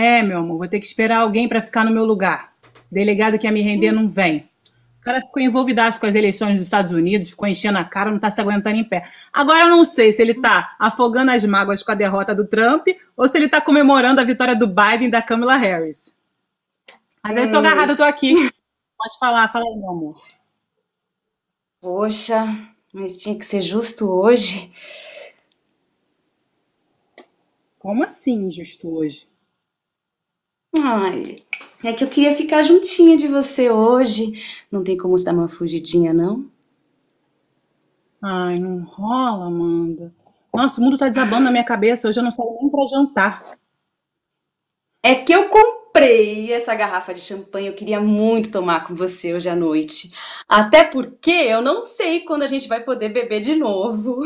É, meu amor, vou ter que esperar alguém para ficar no meu lugar. O delegado que ia me render não vem. O cara ficou envolvidaço com as eleições dos Estados Unidos, ficou enchendo a cara, não tá se aguentando em pé. Agora eu não sei se ele tá afogando as mágoas com a derrota do Trump ou se ele tá comemorando a vitória do Biden e da Kamala Harris. Mas eu tô agarrada, eu tô aqui. Pode falar, fala aí, meu amor. Poxa, mas tinha que ser justo hoje. Como assim, justo hoje? Ai, é que eu queria ficar juntinha de você hoje. Não tem como se dar uma fugidinha, não? Ai, não rola, Amanda. Nossa, o mundo tá desabando na minha cabeça. Hoje eu não saio nem pra jantar. É que eu comprei essa garrafa de champanhe. Eu queria muito tomar com você hoje à noite. Até porque eu não sei quando a gente vai poder beber de novo.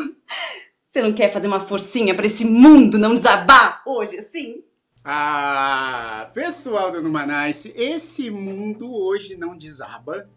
Você não quer fazer uma forcinha pra esse mundo não desabar hoje assim? Ah, pessoal do Numanice, esse mundo hoje não desaba,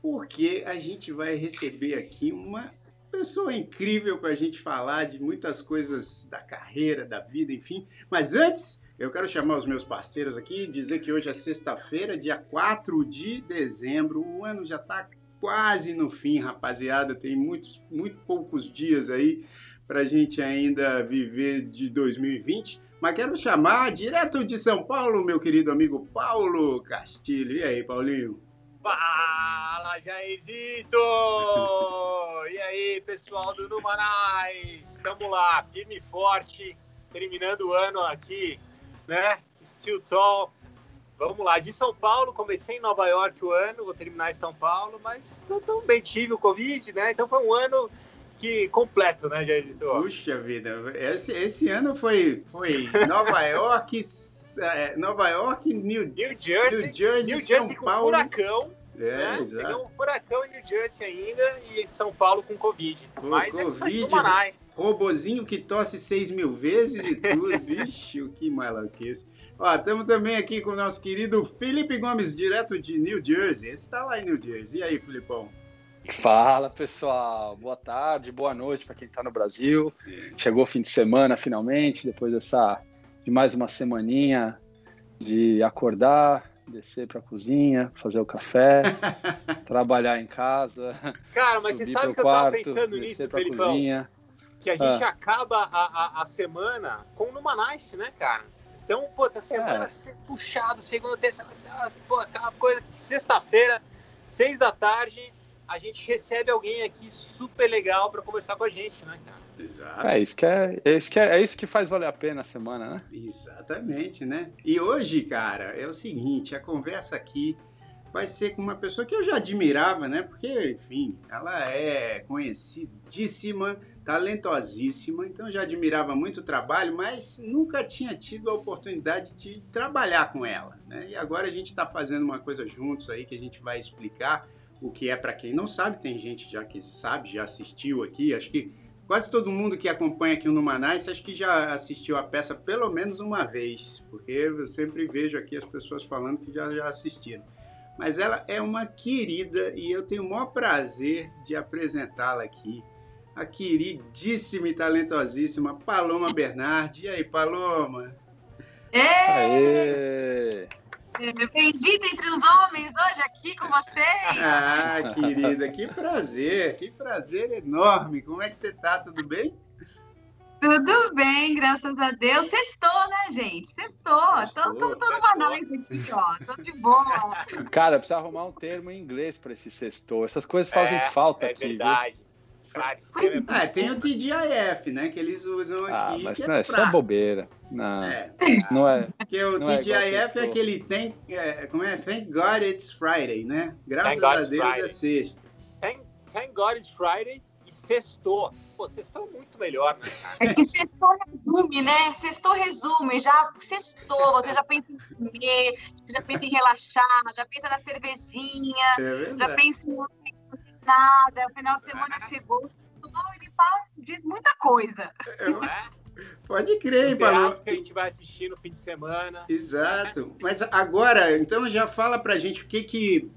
porque a gente vai receber aqui uma pessoa incrível para a gente falar de muitas coisas da carreira, da vida, enfim. Mas antes, eu quero chamar os meus parceiros aqui e dizer que hoje é sexta-feira, dia 4 de dezembro. O ano já está quase no fim, rapaziada. Tem muitos, muito poucos dias aí para a gente ainda viver de 2020. Mas quero chamar direto de São Paulo, meu querido amigo Paulo Castilho. E aí, Paulinho? Fala, Jairzito! e aí, pessoal do Numanais? Tamo lá, firme e forte, terminando o ano aqui, né? Still tall. Vamos lá, de São Paulo, comecei em Nova York o ano, vou terminar em São Paulo, mas não tão bem tive o Covid, né? Então foi um ano que completo, né, editor? Puxa vida, esse, esse ano foi, foi Nova York, é, Nova York, New, New Jersey, New Jersey, New São Jersey Paulo. furacão. É, né? Pegou um furacão em New Jersey ainda e São Paulo com Covid. Com Mas é Covid, Manais. Robozinho que tosse 6 mil vezes e tudo. Vixe, que maluquice. Ó, estamos também aqui com o nosso querido Felipe Gomes, direto de New Jersey. Esse está lá em New Jersey. E aí, Filipão? Fala pessoal, boa tarde, boa noite para quem está no Brasil. Chegou o fim de semana finalmente, depois dessa de mais uma semaninha de acordar, descer para a cozinha, fazer o café, trabalhar em casa. Cara, mas você sabe que eu tava quarto, pensando nisso, Felipão? cozinha. Que a gente Ah. acaba a, a, a semana com o Numanice, né, cara? Então, pô, tá semana É. puxado, segunda, terça, pô, aquela coisa. Sexta-feira, seis da tarde, a gente recebe alguém aqui super legal pra conversar com a gente, né, cara? Exato. É isso que é, é isso que é, é isso que faz valer a pena a semana, né? Exatamente, né? E hoje, cara, é o seguinte, a conversa aqui vai ser com uma pessoa que eu já admirava, né? Porque, enfim, ela é conhecidíssima, talentosíssima, então eu já admirava muito o trabalho, mas nunca tinha tido a oportunidade de trabalhar com ela, né? E agora a gente está fazendo uma coisa juntos aí que a gente vai explicar o que é para quem não sabe, tem gente já que sabe, já assistiu aqui, acho que Quase todo mundo que acompanha aqui o Numanais acho que já assistiu a peça pelo menos uma vez, porque eu sempre vejo aqui as pessoas falando que já, já assistiram. Mas ela é uma querida e eu tenho o maior prazer de apresentá-la aqui. A queridíssima e talentosíssima Paloma Bernardi. E aí, Paloma? Aê! Bendita entre os homens hoje aqui com vocês. Ah, querida, que prazer, que prazer enorme. Como é que você tá? Tudo bem? Tudo bem, graças a Deus. Sextou, né, gente? Sextou. Sextou, tô sextou. numa nice aqui, ó. Tô de boa. Cara, precisa arrumar um termo em inglês para esse sextor. Essas coisas fazem É, falta é aqui, viu? verdade. Cara, tema é tem o TGIF, né? Que eles usam Ah, aqui. mas que não é, isso é bobeira. Não, É, não é. Porque o Não é TGIF é, sextou. aquele thank, é, como é? Thank God it's Friday, né? Graças Thank God a it's Deus é Friday. sexta. Thank, thank God it's Friday e sextou. Pô, sextou é muito melhor, né, cara? É que sextou resume, né? Sextou resume. Já sextou. Você já pensa em comer, você já pensa em relaxar, já pensa na cervejinha, É já pensa em nada. O final de semana chegou, sextou, ele fala, diz muita coisa. É? Pode crer, hein, O teatro Paloma? que a gente vai assistir no fim de semana. Exato. Mas agora, então já fala pra gente o que que.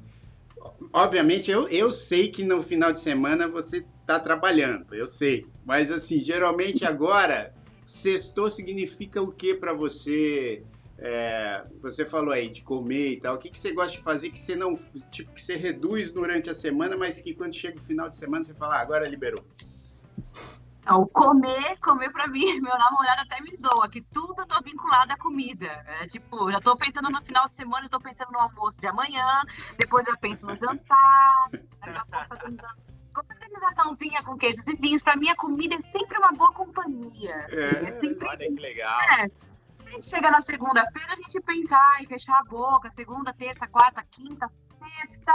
Obviamente, eu, eu sei que no final de semana você tá trabalhando, eu sei. Mas assim, geralmente agora, sextou significa o que para você? É, você falou aí de comer e tal. O que, que você gosta de fazer que você não, tipo, que você reduz durante a semana, mas que quando chega o final de semana você fala, ah, agora liberou? Não, comer, comer pra mim, meu namorado até me zoa, que tudo eu tô vinculada à comida. É, tipo, já tô pensando no final de semana, já tô pensando no almoço de amanhã, depois já penso no jantar, confraternizaçãozinha com queijos e vinhos. Pra mim, a comida é sempre uma boa companhia. É, É sempre Olha que legal. É. A gente chega na segunda-feira, a gente pensar em fechar a boca, segunda, terça, quarta, quinta, sexta.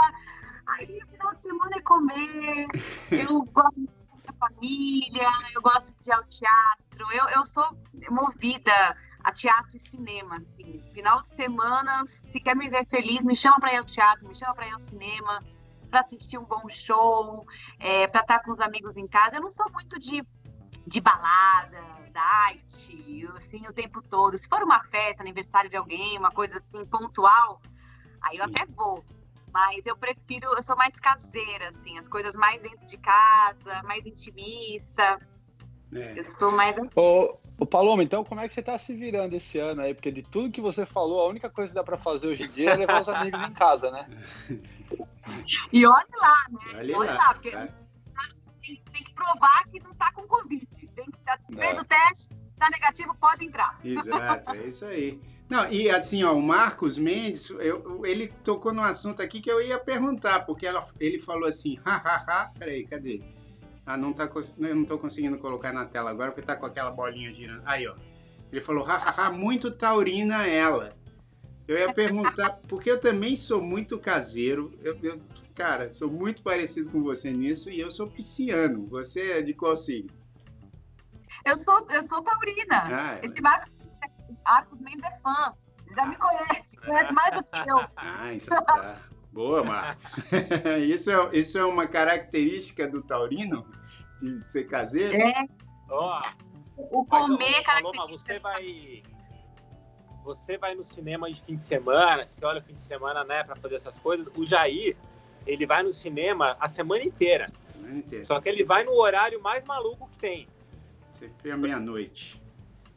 Aí no final de semana é comer. Eu gosto de família, eu gosto de ir ao teatro. Eu, eu sou movida a teatro e cinema. Assim. Final de semana, se quer me ver feliz, me chama para ir ao teatro, me chama para ir ao cinema, para assistir um bom show, é, para estar com os amigos em casa. Eu não sou muito de, de balada, assim, o tempo todo. Se for uma festa, aniversário de alguém, uma coisa assim pontual, aí eu Sim. até vou. Mas eu prefiro, eu sou mais caseira, assim, as coisas mais dentro de casa, mais intimista. É. Eu sou mais. Ô, ô Paloma, então como é que você tá se virando esse ano aí? Porque de tudo que você falou, a única coisa que dá pra fazer hoje em dia é levar os amigos em casa, né? E olha lá, né? Olha Olha lá, lá, porque tá? tem, tem que provar que não tá com Covid. Tem que tá, fez É. o teste, tá negativo, pode entrar. Exato, é isso aí. Não, e assim, ó, o Marcos Mendes, eu- ele tocou num assunto aqui que eu ia perguntar, porque ela- ele falou assim, hahaha, peraí, cadê? Ah, não tá, eu não tô conseguindo colocar na tela agora, porque tá com aquela bolinha girando. Aí, ó. Ele falou, hahaha, muito taurina ela. Eu ia perguntar, porque eu também sou muito caseiro, eu, eu- cara, sou muito parecido com você nisso, e eu sou pisciano. Você é de qual signo? Eu sou, eu sou taurina. Ah, Esse Marcos, Marcos Mendes é fã. Já me conhece, conhece mais do que eu. Ah, então tá. Boa, Marcos. isso, é, isso é uma característica do taurino? De ser caseiro? É, Ó, o mas, ô, comer, Paloma, você vai. Você vai no cinema de fim de semana, você olha o fim de semana, né, pra fazer essas coisas. O Jair, ele vai no cinema a semana inteira. Semana inteira. Só que ele vai no horário mais maluco que tem. Sempre à meia-noite.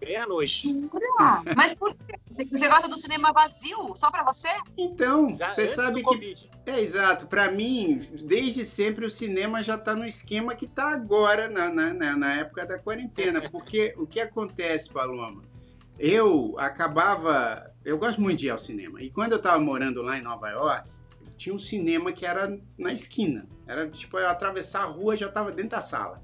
Meia-noite. Jura? Mas por quê? Você- gosta do cinema vazio? Só pra você? Então, Já você sabe que. É exato. Pra mim, desde sempre o cinema já tá no esquema que tá agora, na, na, na- na época da quarentena. Porque o que acontece, Paloma? Eu acabava. Eu gosto muito de ir ao cinema. E quando eu tava morando lá em Nova York, tinha um cinema que era na esquina. Era tipo, eu atravessar a rua já tava dentro da sala.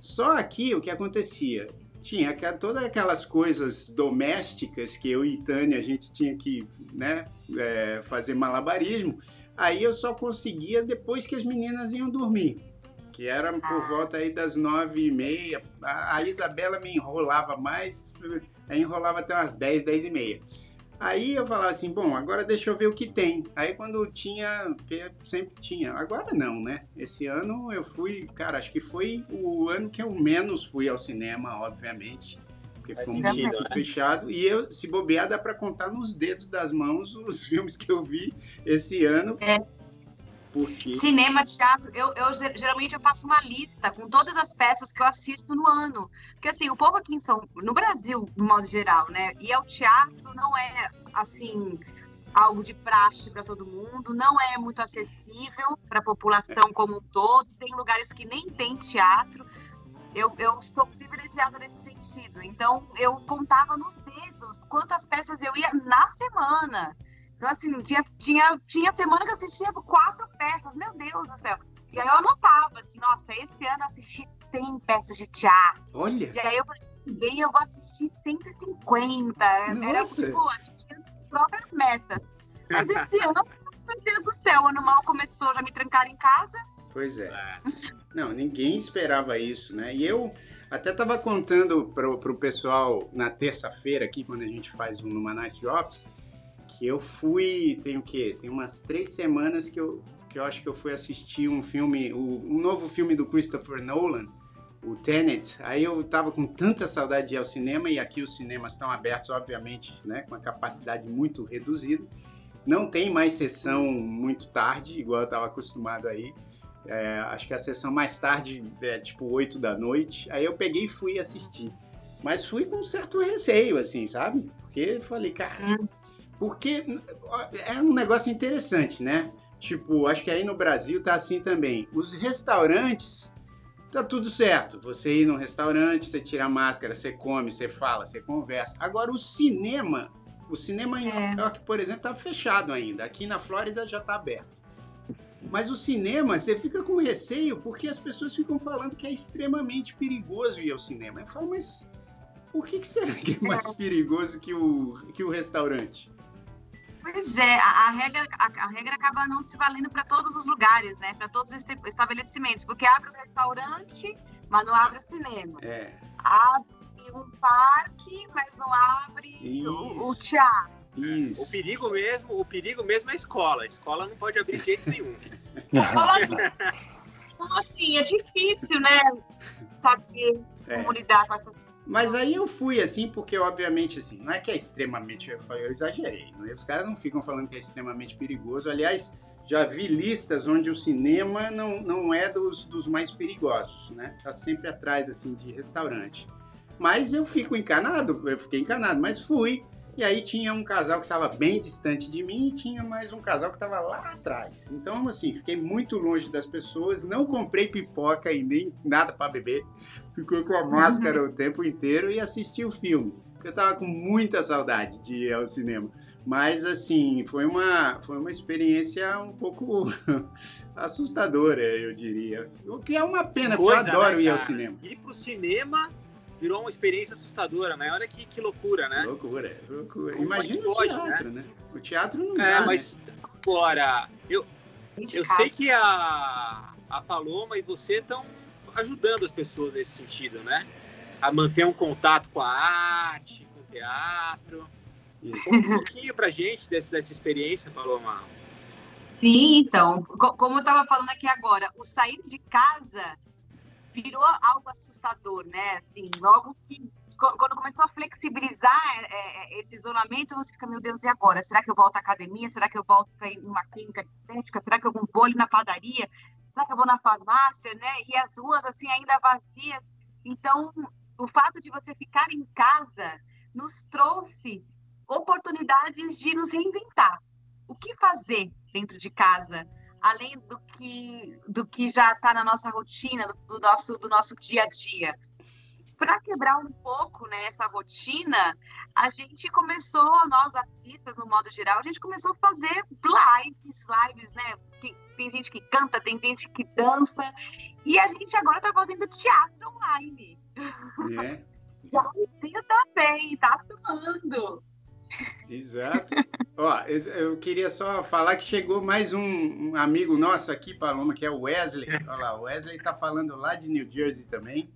Só aqui o que acontecia? Tinha todas aquelas coisas domésticas que eu e Tânia a gente tinha que né, é, fazer malabarismo. Aí eu só conseguia depois que as meninas iam dormir. Que era por volta aí das nove e meia. A, Isabela me enrolava mais, aí enrolava até umas dez, dez e meia. Aí eu falava assim, bom, agora deixa eu ver o que tem. Aí quando tinha, porque sempre tinha. Agora não, né? Esse ano eu fui, cara, acho que foi o ano que eu menos fui ao cinema, obviamente. Porque Faz ficou sentido, muito né? fechado. E eu, se bobear, dá pra contar nos dedos das mãos os filmes que eu vi esse ano. É. Porque. Cinema, teatro, eu, eu ge- geralmente eu faço uma lista com todas as peças que eu assisto no ano. Porque assim, o povo aqui em São no Brasil, de modo geral, né? E ao teatro não é assim algo de praxe para todo mundo, não é muito acessível para a população como um todo. Tem lugares que nem tem teatro. Eu, eu sou privilegiada nesse sentido. Então, eu contava nos dedos quantas peças eu ia na semana. Então, assim, tinha, tinha, tinha semana que eu assistia quatro peças, meu Deus do céu. E aí eu anotava, assim, nossa, esse ano eu assisti 100 peças de teatro. Olha! E aí eu falei, eu vou assistir 150. Era Nossa. tipo, a gente tinha as próprias metas. Mas esse ano, meu Deus do céu, o ano mal começou, já me trancaram em casa. Pois é. É. Não, ninguém esperava isso, né? E eu até tava contando pro, pro pessoal na terça-feira aqui, quando a gente faz o Numa Nice Drops, que eu fui, tem o quê? Tem umas três semanas que eu, que eu acho que eu fui assistir um filme, um novo filme do Christopher Nolan, o Tenet. Aí eu tava com tanta saudade de ir ao cinema, e aqui os cinemas estão abertos, obviamente, né? Com a capacidade muito reduzida. Não tem mais sessão muito tarde, igual eu tava acostumado aí. É, acho que a sessão mais tarde, é, tipo 8 da noite. Aí eu peguei e fui assistir. Mas fui com um certo receio, assim, sabe? Porque falei, cara. Porque é um negócio interessante, né? Tipo, acho que aí no Brasil tá assim também. Os restaurantes, tá tudo certo. Você ir num restaurante, você tira a máscara, você come, você fala, você conversa. Agora, o cinema, o cinema em É. Nova York, por exemplo, tá fechado ainda. Aqui na Flórida já tá aberto. Mas o cinema, você fica com receio porque as pessoas ficam falando que é extremamente perigoso ir ao cinema. Eu falo, mas por que, que será que é mais perigoso que o, que o restaurante? Pois é, a, a regra, a, a regra acaba não se valendo para todos os lugares, né? Para todos os estabelecimentos, porque abre o restaurante, mas não abre o cinema. É, Abre um parque, mas não abre o, o teatro. isso. O perigo mesmo, o perigo mesmo é a escola. A escola não pode abrir de jeito nenhum. Então, assim, é difícil, né? Saber É. como lidar com essas Mas aí eu fui assim, porque obviamente assim, não é que é extremamente, eu exagerei, não é? os caras não ficam falando que é extremamente perigoso. Aliás, já vi listas onde o cinema não, não é dos, dos mais perigosos, né? Tá sempre atrás assim de restaurante. Mas eu fico encanado, eu fiquei encanado, mas fui. E aí tinha um casal que estava bem distante de mim e tinha mais um casal que estava lá atrás. Então, assim, fiquei muito longe das pessoas, não comprei pipoca e nem nada para beber. Ficou com a máscara o tempo inteiro e assisti o filme. Eu tava com muita saudade de ir ao cinema. Mas, assim, foi uma, foi uma experiência um pouco assustadora, eu diria. O que é uma pena, porque eu Coisa, adoro né, ir ao cinema. Ir pro cinema virou uma experiência assustadora, né? Olha que, que loucura, né? Loucura, loucura. Como Imagina é que o teatro, né? O teatro não É, dá, mas agora, eu, eu sei que a, a Paloma e você estão ajudando as pessoas nesse sentido, né? A manter um contato com a arte, com o teatro. Isso. Conta um pouquinho pra gente desse, dessa experiência, Paloma. Sim, então, co- como eu estava falando aqui agora, o sair de casa virou algo assustador, né? Assim, logo que quando começou a flexibilizar é, é, esse isolamento, você fica, meu Deus, e agora? Será que eu volto à academia? Será que eu volto para ir numa clínica estética? Será que eu vou ali na padaria? Será que eu vou na farmácia, né? E as ruas assim ainda vazias. Então, o fato de você ficar em casa nos trouxe oportunidades de nos reinventar. O que fazer dentro de casa, além do que, do que já está na nossa rotina, do, do nosso, do nosso dia a dia? Para quebrar um pouco né, essa rotina, a gente começou, nós artistas, no modo geral, a gente começou a fazer lives, lives, né? Tem, tem gente que canta, tem gente que dança, e a gente agora está fazendo teatro online. né? Já Lucinha também, tá atuando. Exato. Ó, eu, queria só falar que chegou mais um, um amigo nosso aqui, Paloma, que é o Wesley. Olha lá, o Wesley tá falando lá de New Jersey também.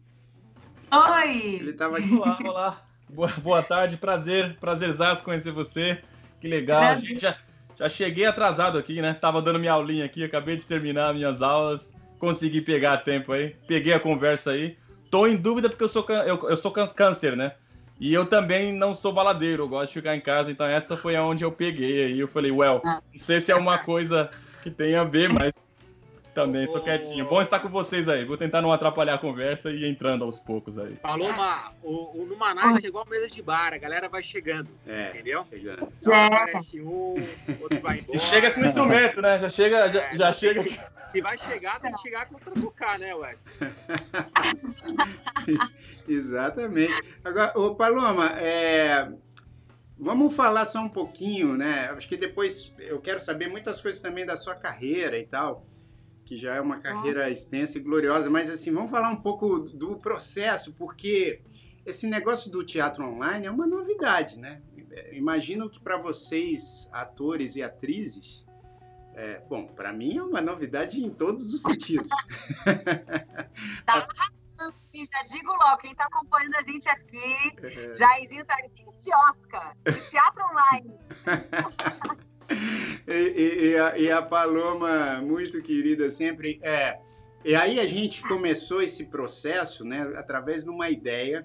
Oi! Ele tava aqui. Olá, olá. Boa, boa tarde, prazer, prazerzaço conhecer você. Que legal. Prazer. Gente, já, já cheguei atrasado aqui, né? Tava dando minha aulinha aqui, acabei de terminar minhas aulas, consegui pegar tempo aí, peguei a conversa aí. Tô em dúvida porque eu sou, eu, eu sou câncer, né? E eu também não sou baladeiro, eu gosto de ficar em casa, então essa foi aonde eu peguei aí. Eu falei, well, Ah. não sei se é uma coisa que tem a ver, mas também sou quietinho. Bom estar com vocês aí. Vou tentar não atrapalhar a conversa e ir entrando aos poucos aí. Paloma, o, o Numanais é igual mesa de bar, a galera vai chegando, É, entendeu? chegando. Então aparece um, outro vai embora. E chega com instrumento, né? Já chega, já, É, já se- chega. Se, se vai chegar, tem que chegar com pra tocar, né, Wes? Exatamente. Agora, ô Paloma, é, vamos falar só um pouquinho, né? Acho que depois eu quero saber muitas coisas também da sua carreira e tal, que já é uma carreira extensa e gloriosa, mas assim, vamos falar um pouco do processo, porque esse negócio do teatro online é uma novidade, né? Imagino que para vocês, atores e atrizes, é, bom, para mim é uma novidade em todos os sentidos. E já digo logo, quem tá acompanhando a gente aqui, Jairzinho tá aqui de Oscar, de teatro online. E, e- a, e a Paloma, muito querida sempre. É, e aí a gente começou esse processo, né, através de uma ideia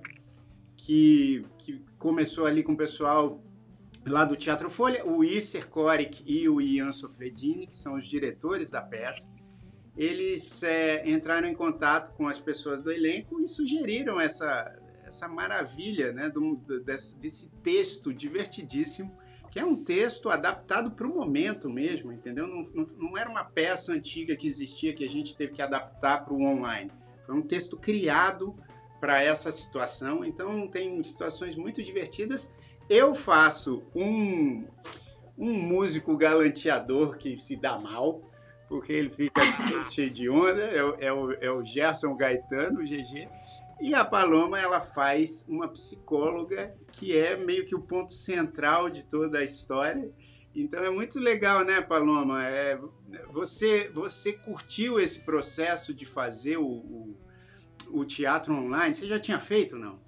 que, que começou ali com o pessoal lá do Teatro Folha, o Isser Coric e o Ian Sofredini, que são os diretores da peça. eles é, entraram em contato com as pessoas do elenco e sugeriram essa, essa maravilha né, do, desse, desse texto divertidíssimo, que é um texto adaptado para o momento mesmo, entendeu? Não, não, não, era uma peça antiga que existia que a gente teve que adaptar para o online. Foi um texto criado para essa situação, então tem situações muito divertidas. Eu faço um, um músico galanteador que se dá mal, porque ele fica cheio de onda, é, é, o, é o Gerson Gaetano, o GG, e a Paloma ela faz uma psicóloga que é meio que o ponto central de toda a história. Então é muito legal, né, Paloma? É, você, você curtiu esse processo de fazer o, o, o teatro online? Você já tinha feito, não?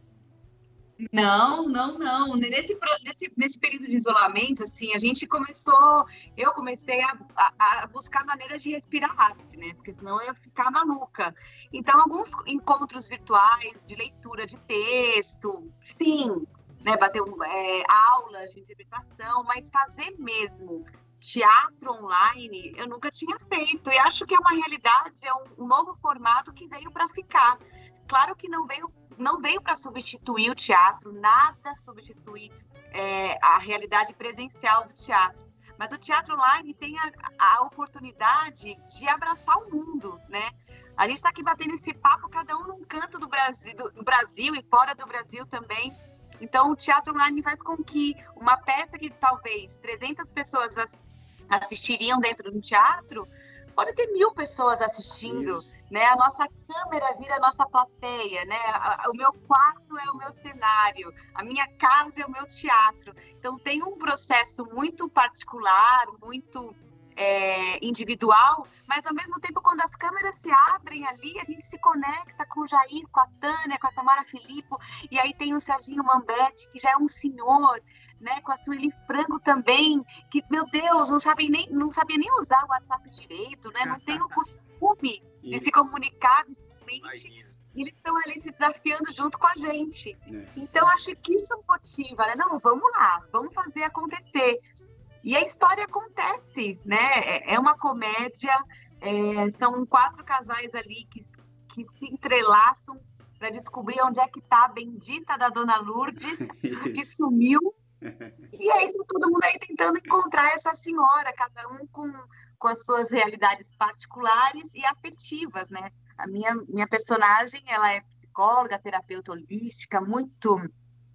Não, não, não. Nesse, nesse, nesse período de isolamento, assim, a gente começou, eu comecei a, a, a, buscar maneiras de respirar arte, né? Porque senão eu ia ficar maluca. Então, alguns encontros virtuais de leitura de texto, sim, né? Bater é, aulas de interpretação, mas fazer mesmo teatro online eu nunca tinha feito. E acho que é uma realidade, é um, um novo formato que veio para ficar. Claro que não veio não veio para substituir o teatro, nada substitui é, a realidade presencial do teatro. Mas o teatro online tem a, a oportunidade de abraçar o mundo, né? A gente está aqui batendo esse papo, cada um num canto do Brasil, do, Brasil e fora do Brasil também. Então, o teatro online faz com que uma peça que talvez 300 pessoas assistiriam dentro do teatro, pode ter mil pessoas assistindo. Isso né? A nossa câmera vira a nossa plateia, né? O meu quarto é o meu cenário, a minha casa é o meu teatro. Então tem um processo muito particular, muito é, individual, mas ao mesmo tempo quando as câmeras se abrem ali, a gente se conecta com o Jair, com a Tânia, com a Tamara Filippo, e aí tem o Serginho Mambetti, que já é um senhor, né, com a Sueli Frango também, que, meu Deus, não sabe nem, não sabia nem usar o WhatsApp direito, né? Não tem o costume de se comunicar visualmente. E eles estão ali se desafiando junto com a gente. É. Então, acho que isso motiva, né? Não, vamos lá, vamos fazer acontecer. E a história acontece, né? É, é uma comédia, é, são quatro casais ali que, que se entrelaçam para descobrir onde é que está a bendita da Dona Lourdes, que sumiu. E aí tá todo mundo aí tentando encontrar essa senhora, cada um com com as suas realidades particulares e afetivas, né? A minha, minha personagem, ela é psicóloga, terapeuta holística, muito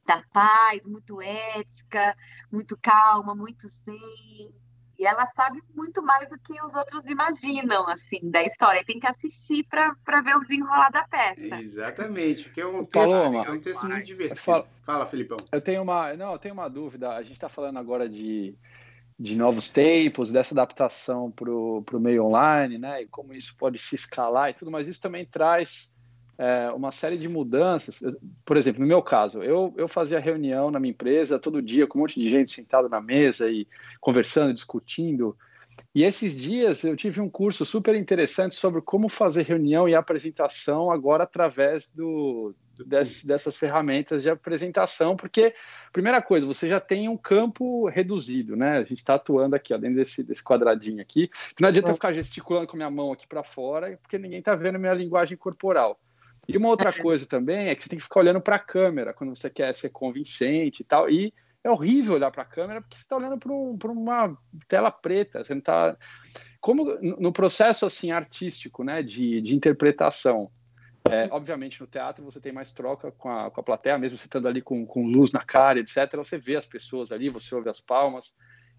da paz, muito ética, muito calma, muito zen. E ela sabe muito mais do que os outros imaginam, assim, da história. Tem que assistir para ver o desenrolar da peça. Exatamente, porque é um texto, é um texto muito divertido. Fala, Fala, Filipão. Eu tenho uma, não, eu tenho uma dúvida. A gente está falando agora de de novos tempos, dessa adaptação para o meio online, né, e como isso pode se escalar e tudo, mas isso também traz é, uma série de mudanças. Por exemplo, no meu caso, eu, eu fazia reunião na minha empresa todo dia com um monte de gente sentada na mesa e conversando, discutindo. E esses dias eu tive um curso super interessante sobre como fazer reunião e apresentação agora através do, des, dessas ferramentas de apresentação, porque, primeira coisa, você já tem um campo reduzido, né? A gente está atuando aqui, ó, dentro desse, desse quadradinho aqui. Não adianta eu ficar gesticulando com a minha mão aqui para fora, porque ninguém está vendo a minha linguagem corporal. E uma outra coisa também é que você tem que ficar olhando para a câmera quando você quer ser convincente e tal. E é horrível olhar para a câmera porque você está olhando para um, uma tela preta. Você não está. Como no processo assim artístico, né, de, de interpretação, é, obviamente, no teatro você tem mais troca com a, com a plateia, mesmo você estando ali com, com luz na cara, etc. Você vê as pessoas ali, você ouve as palmas.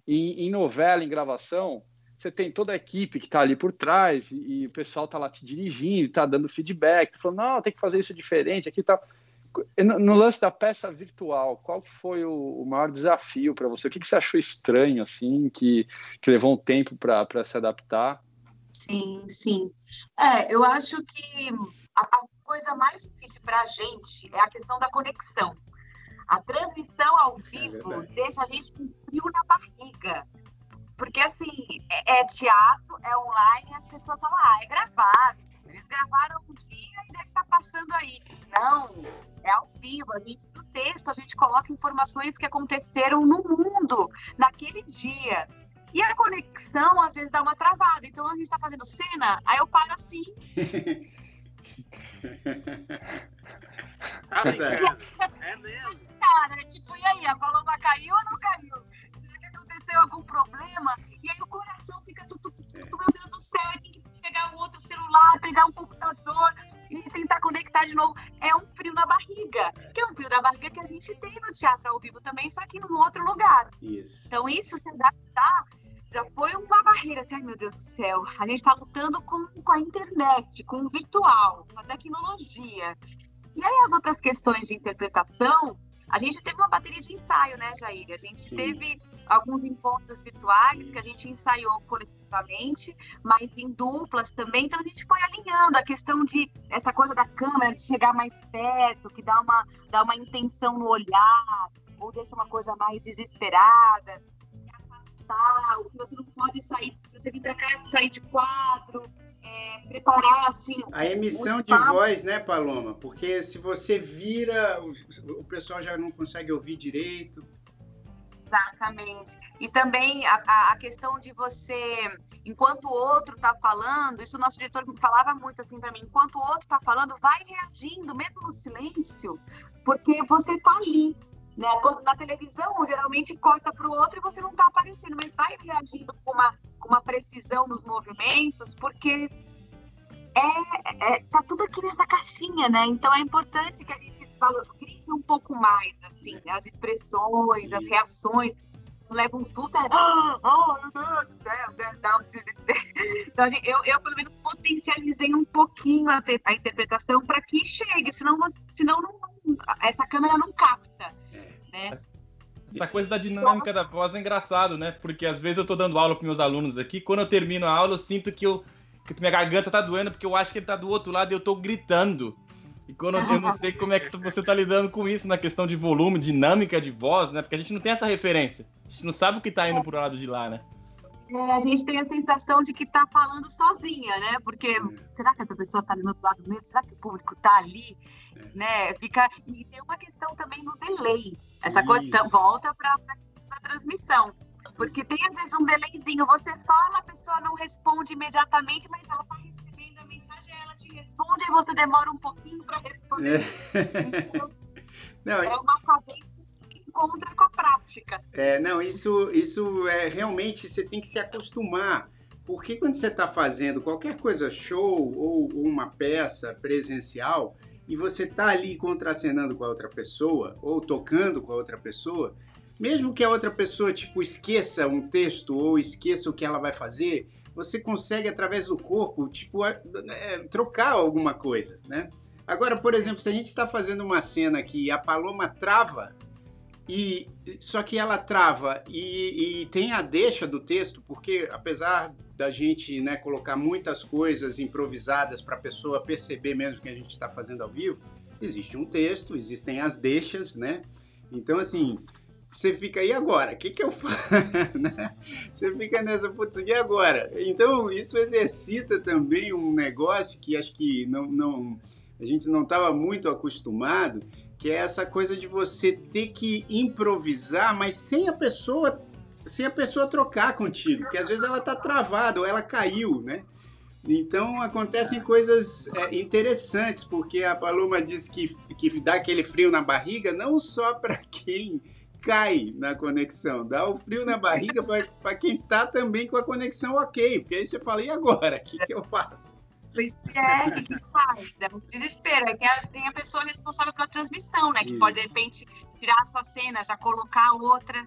E em novela, em gravação, você tem toda a equipe que está ali por trás e, e o pessoal está lá te dirigindo, está dando feedback, falando, não, tem que fazer isso diferente, aqui tá. No, lance da peça virtual, qual foi o, o maior desafio para você? O que, que, você achou estranho, assim, que, que levou um tempo para se adaptar? Sim, sim. É, eu acho que a, coisa mais difícil para a gente é a questão da conexão. A transmissão ao é vivo é deixa a gente com frio na barriga. Porque, assim, é, é, teatro, é online, as pessoas falam, ah, é gravado. Eles gravaram um dia e deve estar tá passando aí. Não, é ao vivo. A gente, no texto, a gente coloca informações que aconteceram no mundo naquele dia. E a conexão, às vezes, dá uma travada. Então, a gente tá fazendo cena, aí eu paro assim. Tá brincando? É mesmo? Cara, tipo, e aí, a Paloma caiu ou não caiu? Será que aconteceu algum problema? E aí o coração fica tudo, meu Deus do céu, tem que pegar um outro celular, pegar um computador e tentar conectar de novo. É um frio na barriga, que é um frio na barriga que a gente tem no teatro ao vivo também, só que num outro lugar. Isso. Então, isso se adaptar já foi uma barreira. Assim, Ai, meu Deus do céu, a gente está lutando com, com a internet, com o virtual, com a tecnologia. E aí, as outras questões de interpretação, a gente teve uma bateria de ensaio, né, Jair? A gente Sim. teve alguns encontros virtuais que a gente ensaiou coletivamente, mas em duplas também. Então, a gente foi alinhando a questão de essa coisa da câmera, de chegar mais perto, que dá uma, dá uma intenção no olhar, ou deixa uma coisa mais desesperada afastar, o que você não pode sair, se você vir pra cá, sair de quadro, é, preparar assim. A emissão de voz, né, Paloma? Porque se você vira, o, o pessoal já não consegue ouvir direito. Exatamente. E também a, a- questão de você, enquanto o outro está falando, isso o nosso diretor falava muito assim para mim, enquanto o outro está falando, vai reagindo, mesmo no silêncio, porque você está ali. Né? Na televisão, geralmente corta para o outro e você não está aparecendo, mas vai reagindo com uma, com uma precisão nos movimentos, porque é, é- tá tudo aqui nessa caixinha, né? Então é importante que a gente valorize um pouco mais, assim, as expressões, as reações. Leva um susto, é, ah, céu, né? Então, eu, eu, pelo menos, potencializei um pouquinho a, a interpretação para que chegue, senão, senão não, essa câmera não capta. Né? Essa coisa da dinâmica da voz é engraçado, né? Porque às vezes eu tô dando aula com meus alunos aqui, quando eu termino a aula, eu sinto que, eu, que minha garganta tá doendo, porque eu acho que ele tá do outro lado e eu tô gritando. E quando eu, eu não sei como é que você tá lidando com isso na questão de volume, dinâmica de voz, né? Porque a gente não tem essa referência. A gente não sabe o que tá indo pro lado de lá, né? É, a gente tem a sensação de que tá falando sozinha, né? Porque será que essa pessoa tá ali do outro lado mesmo? Será que o público tá ali? É. Né? Fica... E tem uma questão também no delay. Essa coisa Isso. volta para a transmissão. Porque tem às vezes um delayzinho, você fala, a pessoa não responde imediatamente, mas ela tá recebendo a mensagem, ela te responde, e você demora um pouquinho para responder. Então, Não, é uma cadência que encontra com a prática. É, não, isso, isso é realmente você tem que se acostumar. Porque quando você está fazendo qualquer coisa, show ou uma peça presencial, e você está ali contracenando com a outra pessoa, ou tocando com a outra pessoa, mesmo que a outra pessoa tipo esqueça um texto ou esqueça o que ela vai fazer, você consegue através do corpo tipo é, trocar alguma coisa, né? Agora, por exemplo, se a gente está fazendo uma cena que a Paloma trava e só que ela trava e, e tem a deixa do texto, porque apesar da gente né, colocar muitas coisas improvisadas para a pessoa perceber mesmo que a gente está fazendo ao vivo, existe um texto, existem as deixas, né? Então, assim, você fica, e agora? O que, que eu faço? Né? você fica nessa, putz, e agora? Então, isso exercita também um negócio que acho que não, não a gente não estava muito acostumado, que é essa coisa de você ter que improvisar, mas sem a pessoa sem a pessoa trocar contigo, porque às vezes ela tá travada ou ela caiu, né? Então acontecem coisas é, interessantes, porque a Paloma diz que, que dá aquele frio na barriga, não só para quem cai na conexão, dá o frio na barriga para quem tá também com a conexão ok, porque aí você fala, e agora? O que, que eu faço? Pois é, o que, que faz? É um desespero. Aí tem a, tem a pessoa responsável pela transmissão, né? Que Isso. pode, de repente, tirar a sua cena, já colocar outra.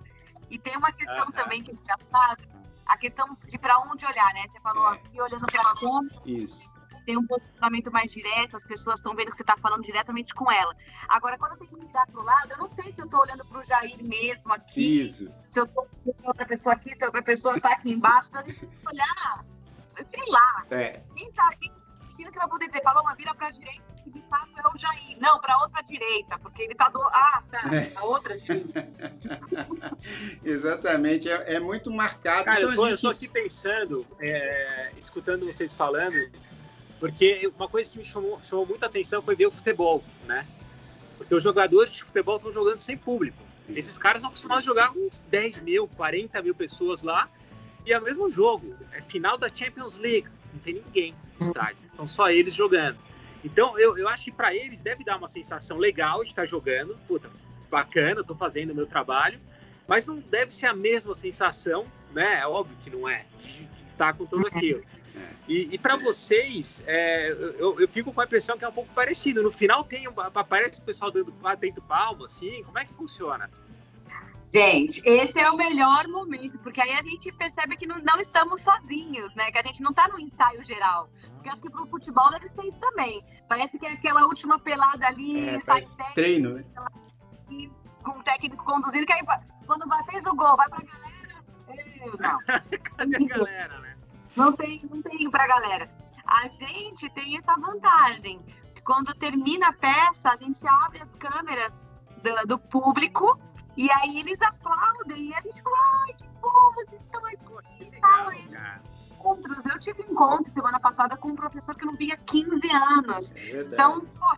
E tem uma questão Aham. também que é engraçada, a questão de para onde olhar, né? Você falou É. aqui olhando para a câmera, Isso. tem um posicionamento mais direto, as pessoas estão vendo que você está falando diretamente com ela. Agora, quando eu tenho que mirar para o lado, eu não sei se eu estou olhando para o Jair mesmo aqui, Isso. se eu estou com outra pessoa aqui, se a outra pessoa está aqui embaixo, então eu tenho que olhar, sei lá, É. quem tá aqui assistindo que vai poder dizer, Paloma, vira pra direita, que de fato é o Jair. Não, pra outra direita, porque ele tá do. Ah, tá. É. A outra direita. Exatamente, é, é muito marcado. Cara, então eu eu gente aqui pensando, é, escutando vocês falando, porque uma coisa que me chamou, chamou muita atenção foi ver o futebol, né? Porque os jogadores de futebol estão jogando sem público. Esses caras estão acostumados a jogar com uns 10 mil, 40 mil pessoas lá. E é o mesmo jogo, é final da Champions League, não tem ninguém no estádio, são só eles jogando. Então, eu, eu acho que para eles deve dar uma sensação legal de estar jogando, puta, bacana, estou fazendo o meu trabalho, mas não deve ser a mesma sensação, né? É óbvio que não é, de estar com tudo aquilo. E, e para vocês, é, eu, eu, fico com a impressão que é um pouco parecido. No final tem aparece o pessoal dando batendo palma, assim. Como é que funciona? Gente, esse é o melhor momento, porque aí a gente percebe que não, não estamos sozinhos, né? Que a gente não está no ensaio geral. Porque acho que pro futebol deve ser isso também. Parece que é aquela última pelada ali, é, sai treino, né? Com o técnico conduzindo, que aí quando fez o gol, vai pra galera. Não. Cadê a galera, né? Não tem, não tem pra galera. A gente tem essa vantagem. Quando termina a peça, a gente abre as câmeras do, do público e aí eles aplaudem e a gente fala, ai, que bom, vocês estão aqui e tal. Encontros. Eu tive encontro semana passada com um professor que não via 15 anos. É então, pô,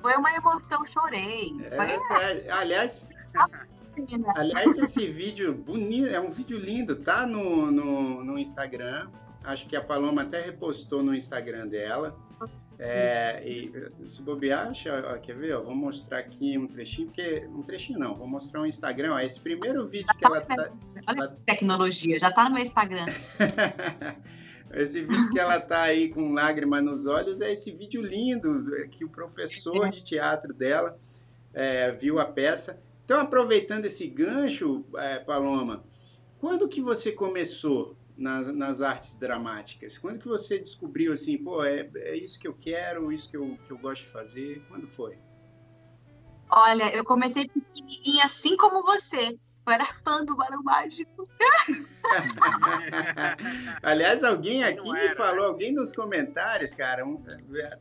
foi uma emoção, chorei. É foi... Aliás, aliás, esse vídeo bonito, é um vídeo lindo, tá no, no, no Instagram. Acho que a Paloma até repostou no Instagram dela. É, e se bobear, ó, quer ver? Ó, vou mostrar aqui um trechinho, porque. Um trechinho não, vou mostrar um Instagram. Ó, esse primeiro vídeo que ela tá. Olha a tecnologia, já tá no meu Instagram. esse vídeo que ela tá aí com lágrimas nos olhos é esse vídeo lindo que o professor de teatro dela é, viu a peça. Então, aproveitando esse gancho, é, Paloma, quando que você começou nas, nas artes dramáticas? Quando que você descobriu assim, pô, é, é isso que eu quero, isso que eu, que eu gosto de fazer? Quando foi? Olha, eu comecei pequenininha assim como você. Eu era fã do Barão Mágico. Aliás, alguém aqui me né? falou, alguém nos comentários, cara, um,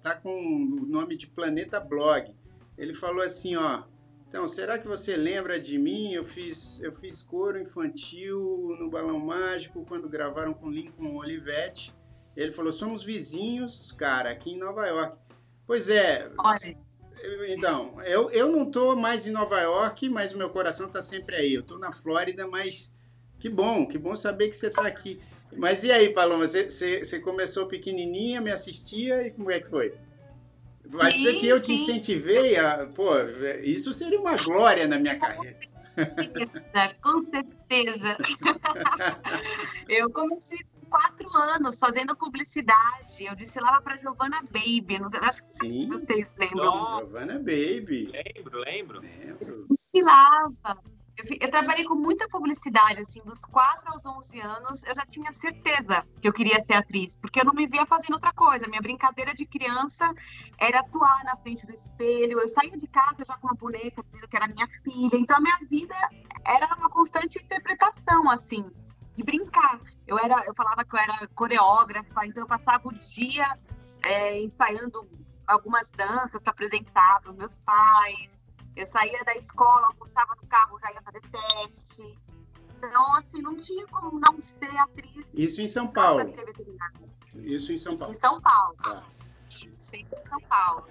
tá com o nome de Planeta Blog. Ele falou assim, ó, então, será que você lembra de mim? Eu fiz, eu fiz coro infantil no Balão Mágico quando gravaram com Lincoln Olivetti. Ele falou: somos vizinhos, cara, aqui em Nova York. Pois é. Olha. Então, eu, eu não tô mais em Nova York, mas o meu coração tá sempre aí. Eu tô na Flórida, mas que bom, que bom saber que você tá aqui. Mas e aí, Paloma, você, você, você começou pequenininha, me assistia e como é que foi? Vai sim, dizer que eu te incentivei a. Pô, isso seria uma glória na minha carreira. Com certeza. eu comecei com quatro anos fazendo publicidade. Eu desfilava para Giovanna Baby. Não, acho que Sim. vocês lembram. Giovanna Baby. Lembro, lembro. lembro. Desfilava. Eu, trabalhei com muita publicidade, assim, dos 4 aos 11 anos, eu já tinha certeza que eu queria ser atriz, porque eu não me via fazendo outra coisa. Minha brincadeira de criança era atuar na frente do espelho. Eu saía de casa já com uma boneca dizendo que era minha filha. Então a minha vida era uma constante interpretação, assim, de brincar. Eu era, eu falava que eu era coreógrafa, então eu passava o dia é, ensaiando algumas danças para apresentar para meus pais. Eu saía da escola, almoçava no carro, já ia fazer teste. Então, assim, não tinha como não ser atriz. Isso em São Paulo. Isso em São Paulo. Isso em São Paulo. Tá. Isso em São Paulo.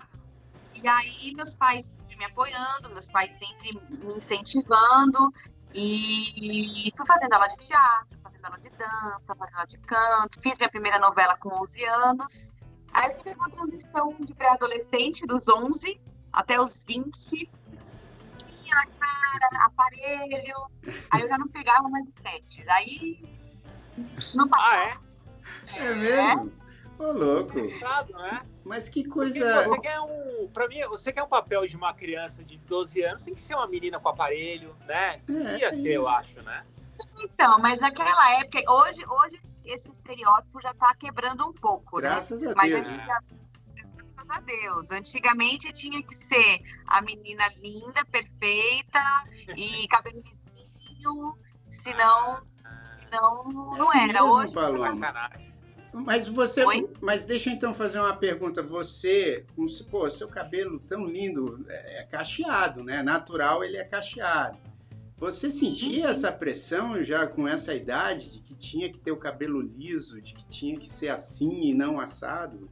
E aí, meus pais me apoiando, meus pais sempre me incentivando. E fui fazendo aula de teatro, fazendo aula de dança, fazendo aula de canto. Fiz minha primeira novela com 11 anos. Aí tive uma transição de pré-adolescente, dos 11 até os 20, na cara, aparelho. Aí eu já não pegava mais os testes. Aí não passava. Ah, é? É, é mesmo? Ô, oh, louco. né? Mas que coisa. você quer um. Pra mim, você quer um papel de uma criança de 12 anos, tem que ser uma menina com aparelho, né? É, Ia ser, eu acho, né? Então, mas naquela época, hoje, hoje esse estereótipo já tá quebrando um pouco, Graças né? a Deus. Mas a Deus. Antigamente tinha que ser a menina linda, perfeita e cabelo lisinho, senão, senão não é era. Hoje, mas você, Oi? mas deixa eu então fazer uma pergunta. Você, como se, pô, seu cabelo tão lindo é, é cacheado, né? Natural, ele é cacheado. Você sentia sim, sim. essa pressão já com essa idade de que tinha que ter o cabelo liso, de que tinha que ser assim e não assado?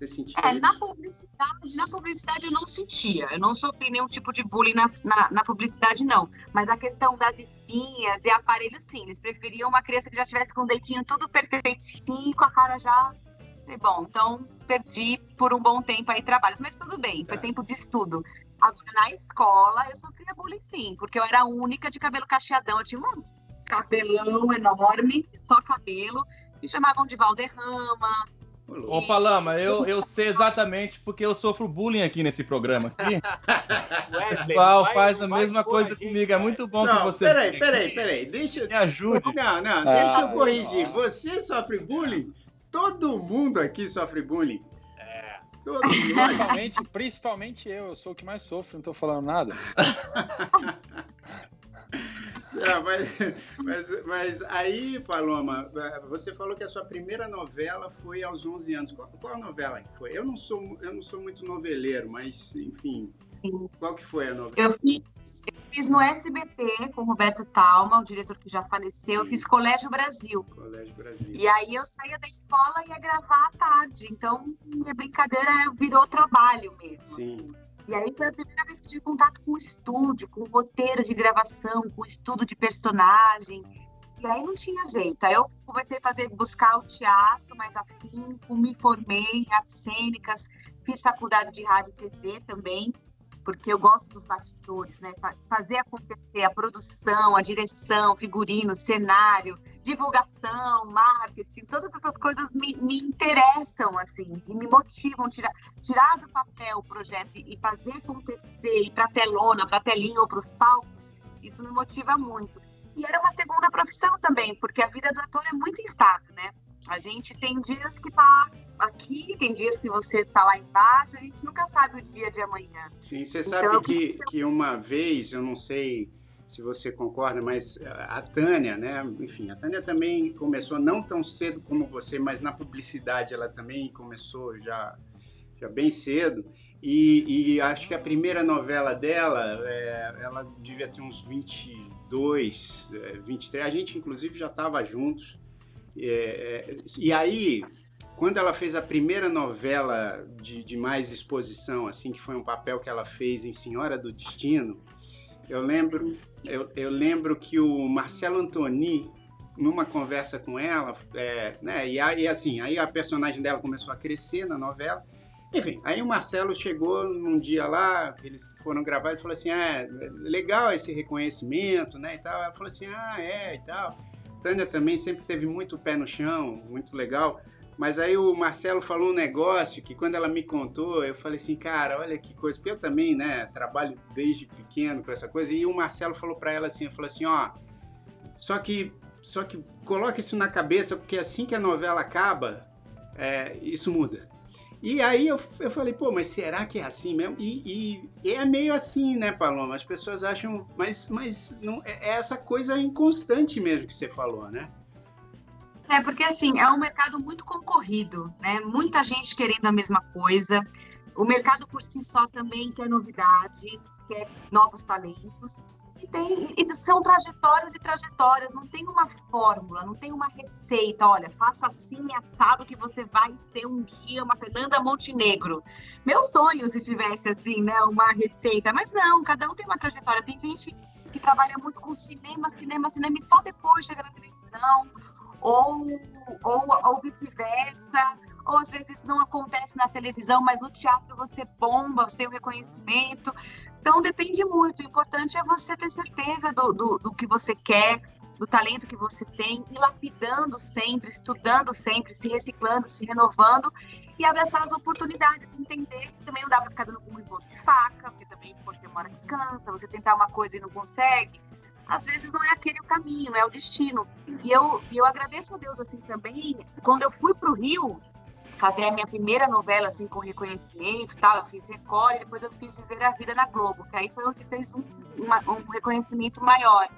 Você sentia É, isso? na publicidade, na publicidade eu não sentia. Eu não sofri nenhum tipo de bullying na, na, na publicidade, não. Mas a questão das espinhas e aparelhos, sim. Eles preferiam uma criança que já tivesse com o deitinho tudo perfeitinho, com a cara já. Bom, então perdi por um bom tempo aí trabalhos. Mas tudo bem, foi Tá. tempo de estudo. Agora, na escola, eu sofria bullying, sim. Porque eu era a única de cabelo cacheadão. Eu tinha um cabelão enorme, só cabelo. Me chamavam de Valderrama. Ô, Palama, eu, eu sei exatamente porque eu sofro bullying aqui nesse programa. Aqui. O pessoal vai- faz a mesma coisa comigo. É muito bom que Não, você peraí, peraí, peraí. Deixa, me ajude. Não, não, Ah, deixa eu não. corrigir. Você sofre bullying? Todo mundo aqui sofre bullying. É. Todo mundo. Principalmente, principalmente eu, eu sou o que mais sofro, não tô falando nada. Não, mas, mas, mas aí, Paloma, você falou que a sua primeira novela foi aos 11 anos. Qual, qual novela que foi? Eu não sou, eu não sou muito noveleiro, mas, enfim, qual que foi a novela? Eu fiz, eu fiz no SBT com o Roberto Talma, o diretor que já faleceu. Eu fiz Colégio Brasil. Colégio Brasil. E aí eu saía da escola e ia gravar à tarde. Então, minha brincadeira virou trabalho mesmo. Sim. E aí foi a primeira vez que tive contato com o estúdio, com o roteiro de gravação, com o estudo de personagem. E aí não tinha jeito. Aí eu comecei a fazer, buscar o teatro mais afinco, me formei em artes cênicas, fiz faculdade de rádio e TV também, porque eu gosto dos bastidores, né? Fa- Fazer acontecer a produção, a direção, figurino, cenário, divulgação, marketing, todas essas coisas me, me interessam, assim, e me motivam tirar, tirar do papel o projeto e fazer acontecer, ir para telona, para telinha ou para os palcos, isso me motiva muito. E era uma segunda profissão também, porque a vida do ator é muito instável, né? A gente tem dias que tá aqui, tem dias que você tá lá embaixo, a gente nunca sabe o dia de amanhã. Sim, você Então, sabe que, que uma vez, eu não sei se você concorda, mas a Tânia, né? Enfim, a Tânia também começou não tão cedo como você, mas na publicidade ela também começou já, já bem cedo. E, e acho que a primeira novela dela, é, ela devia ter uns 22, é, 23. A gente, inclusive, já estava juntos. É, é, e aí, quando ela fez a primeira novela de, de mais exposição, assim, que foi um papel que ela fez em Senhora do Destino, eu lembro, eu, eu lembro que o Marcelo Antoni, numa conversa com ela, é, né, e, assim, aí a personagem dela começou a crescer na novela. Enfim, aí o Marcelo chegou num dia lá, eles foram gravar, ele falou assim, ah, legal esse reconhecimento, né, e tal. Ela falou assim, ah, é, e tal. Tânia também sempre teve muito pé no chão, muito legal. Mas aí o Marcelo falou um negócio que quando ela me contou, eu falei assim, cara, olha que coisa, porque eu também, né, trabalho desde pequeno com essa coisa, e o Marcelo falou para ela assim, falou assim, ó, só que, só que coloca isso na cabeça, porque assim que a novela acaba, é, isso muda. E aí eu, eu falei, pô, mas será que é assim mesmo? E, e- é meio assim, né, Paloma? As pessoas acham, mas, mas não, é é essa coisa inconstante mesmo que você falou, né? É, porque assim, é um mercado muito concorrido, né? Muita gente querendo a mesma coisa. O mercado por si só também quer novidade, quer novos talentos. E, tem, e são trajetórias e trajetórias, não tem uma fórmula, não tem uma receita. Olha, faça assim, assado, que você vai ser um dia uma Fernanda Montenegro. Meu sonho se tivesse assim, né, uma receita. Mas não, cada um tem uma trajetória. Tem gente que trabalha muito com cinema, cinema, cinema, e só depois chega na televisão ou, ou, ou vice-versa, ou às vezes não acontece na televisão, mas no teatro você bomba, você tem o reconhecimento. Então depende muito. O importante é você ter certeza do, do, do que você quer, do talento que você tem, e lapidando sempre, estudando sempre, se reciclando, se renovando e abraçar as oportunidades, entender que também não dá para ficar dando um envolto de faca, porque também porque uma hora que cansa, você tentar uma coisa e não consegue às vezes não é aquele o caminho, é o destino. E eu, eu agradeço a Deus assim também, quando eu fui para o Rio fazer a minha primeira novela assim com reconhecimento, tal, eu fiz Record e depois eu fiz Viver a Vida na Globo, que aí foi onde fez um, uma, um reconhecimento maior.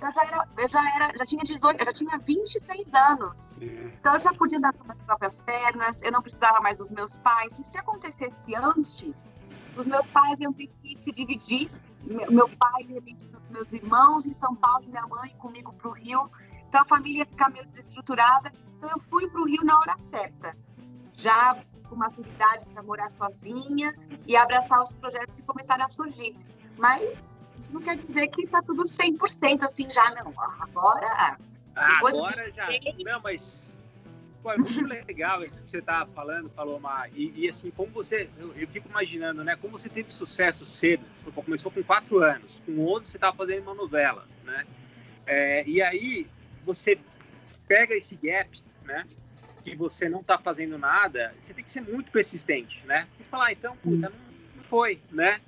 Eu já era, eu já era, já tinha 18, eu já tinha 23 anos. É, Então eu já podia andar com as próprias pernas, eu não precisava mais dos meus pais. E se acontecesse antes, os meus pais iam ter que se dividir. Meu pai, de repente, meus irmãos em São Paulo, e minha mãe comigo para o Rio. Então a família ia ficar meio desestruturada. Então eu fui para o Rio na hora certa. Já com maturidade para morar sozinha e abraçar os projetos que começaram a surgir. Mas isso não quer dizer que está tudo 100% assim já, não. Agora. Agora já. Não, mas. Pô, é muito legal isso que você tá falando, Paloma. E, e assim, como você. Eu, eu, fico imaginando, né? Como você teve sucesso cedo. Começou com 4 anos. Com 11 você estava fazendo uma novela, né? É, e aí você pega esse gap, né? Que você não está fazendo nada, você tem que ser muito persistente, né? Você fala, ah, então, puta, não, não foi, né?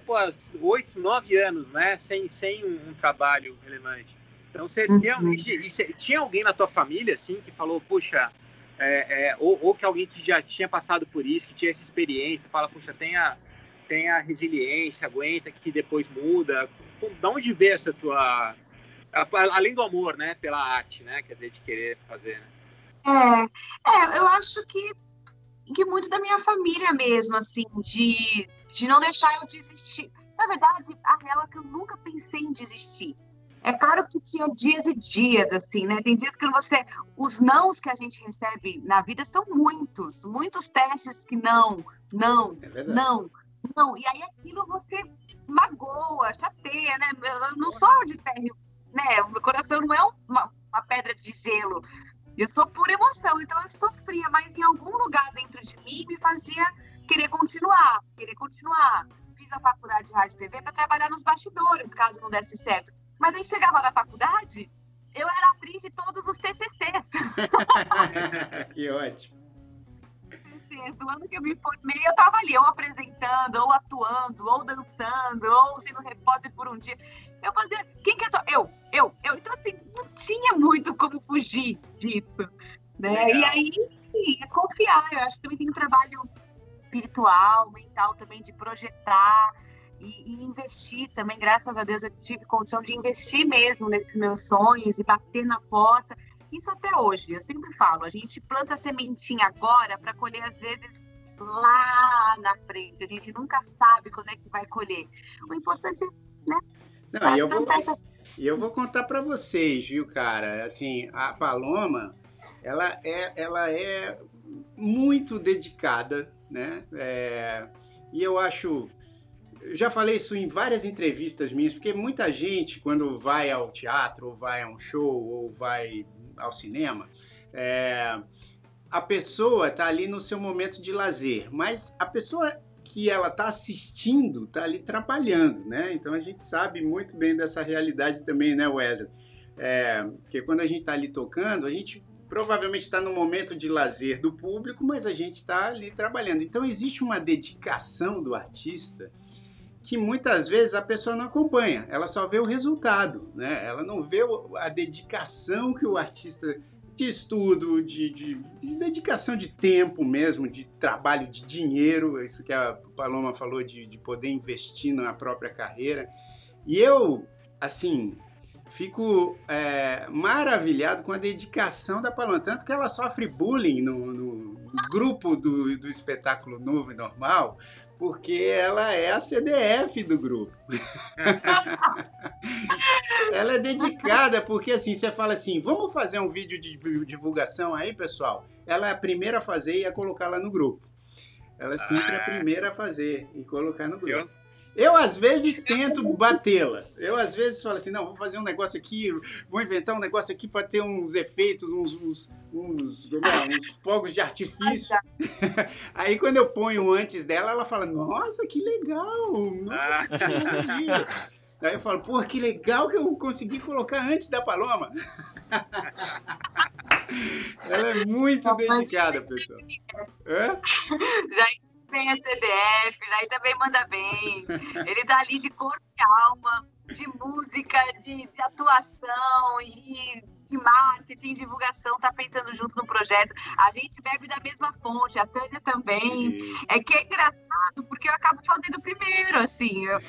pô, oito, nove anos, né? Sem, sem um, um trabalho relevante. Então, você uhum. realmente. Você, tinha alguém na tua família, assim, que falou, puxa, é, é, ou, ou, que alguém que já tinha passado por isso, que tinha essa experiência, fala, puxa, tenha, tenha resiliência, aguenta, que depois muda. Da onde vê essa tua. Além do amor, né, pela arte, né? Quer dizer, de querer fazer, né? É, é, eu acho que que muito da minha família mesmo, assim, de, de não deixar eu desistir. Na verdade, a real é que eu nunca pensei em desistir. É claro que tinha dias e dias, assim, né? Tem dias que você. Os nãos que a gente recebe na vida são muitos, muitos testes que não, não, é não, não. E aí aquilo você magoa, chateia, né? Eu não sou de ferro, né? O meu coração não é uma, uma pedra de gelo. Eu sou pura emoção, então eu sofria, mas em algum lugar dentro de mim me fazia querer continuar, querer continuar. Fiz a faculdade de rádio e TV para trabalhar nos bastidores, caso não desse certo. Mas aí chegava na faculdade, eu era atriz de todos os TCCs. que ótimo do ano que eu me formei, eu estava ali, ou apresentando, ou atuando, ou dançando, ou sendo repórter por um dia. Eu fazia. Quem que é Eu, eu, eu. Então, assim, não tinha muito como fugir disso. Né? E aí, sim, é confiar. Eu acho que também tem um trabalho espiritual, mental também, de projetar. E, e, investir também, graças a Deus, eu tive condição de investir mesmo nesses meus sonhos e bater na porta. Isso até hoje, eu sempre falo, a gente planta a sementinha agora para colher às vezes lá na frente. A gente nunca sabe quando é que vai colher. O importante é, né? Não, e eu vou, eu vou contar para vocês, viu, cara? Assim, a Paloma, ela é, ela é muito dedicada, né? É, e eu acho eu já falei isso em várias entrevistas minhas, porque muita gente, quando vai ao teatro, ou vai a um show, ou vai ao cinema, é, a pessoa está ali no seu momento de lazer, mas a pessoa que ela está assistindo está ali trabalhando, né? Então a gente sabe muito bem dessa realidade também, né, Wesley? É, porque quando a gente está ali tocando, a gente provavelmente está no momento de lazer do público, mas a gente está ali trabalhando. Então existe uma dedicação do artista que muitas vezes a pessoa não acompanha, ela só vê o resultado, né? Ela não vê a dedicação que o artista de estudo, de, de, de, dedicação de tempo mesmo, de trabalho, de dinheiro, isso que a Paloma falou de, de poder investir na própria carreira. E eu, assim, fico é, maravilhado com a dedicação da Paloma, tanto que ela sofre bullying no, no grupo do, do espetáculo novo e normal, porque ela é a CDF do grupo. ela é dedicada, porque assim, você fala assim, vamos fazer um vídeo de divulgação aí, pessoal? Ela é a primeira a fazer e a colocar lá no grupo. Ela é sempre ah, a primeira a fazer e colocar no grupo. Eu? Eu, às vezes, tento batê-la. Eu, às vezes, falo assim: não, vou fazer um negócio aqui, vou inventar um negócio aqui para ter uns efeitos, uns, uns, uns, é, uns fogos de artifício. Aí, quando eu ponho antes dela, ela fala: nossa, que legal! Nossa, que maravilha! Aí eu falo: pô, que legal que eu consegui colocar antes da Paloma. ela é muito dedicada, pessoal. Hã? Já bem a CDF, aí também manda bem. Ele tá ali de corpo e alma, de música, de, de atuação e de marketing, divulgação, tá pensando junto no projeto. A gente bebe da mesma fonte, a Tânia também. É que é engraçado, porque eu acabo fazendo primeiro, assim. Eu,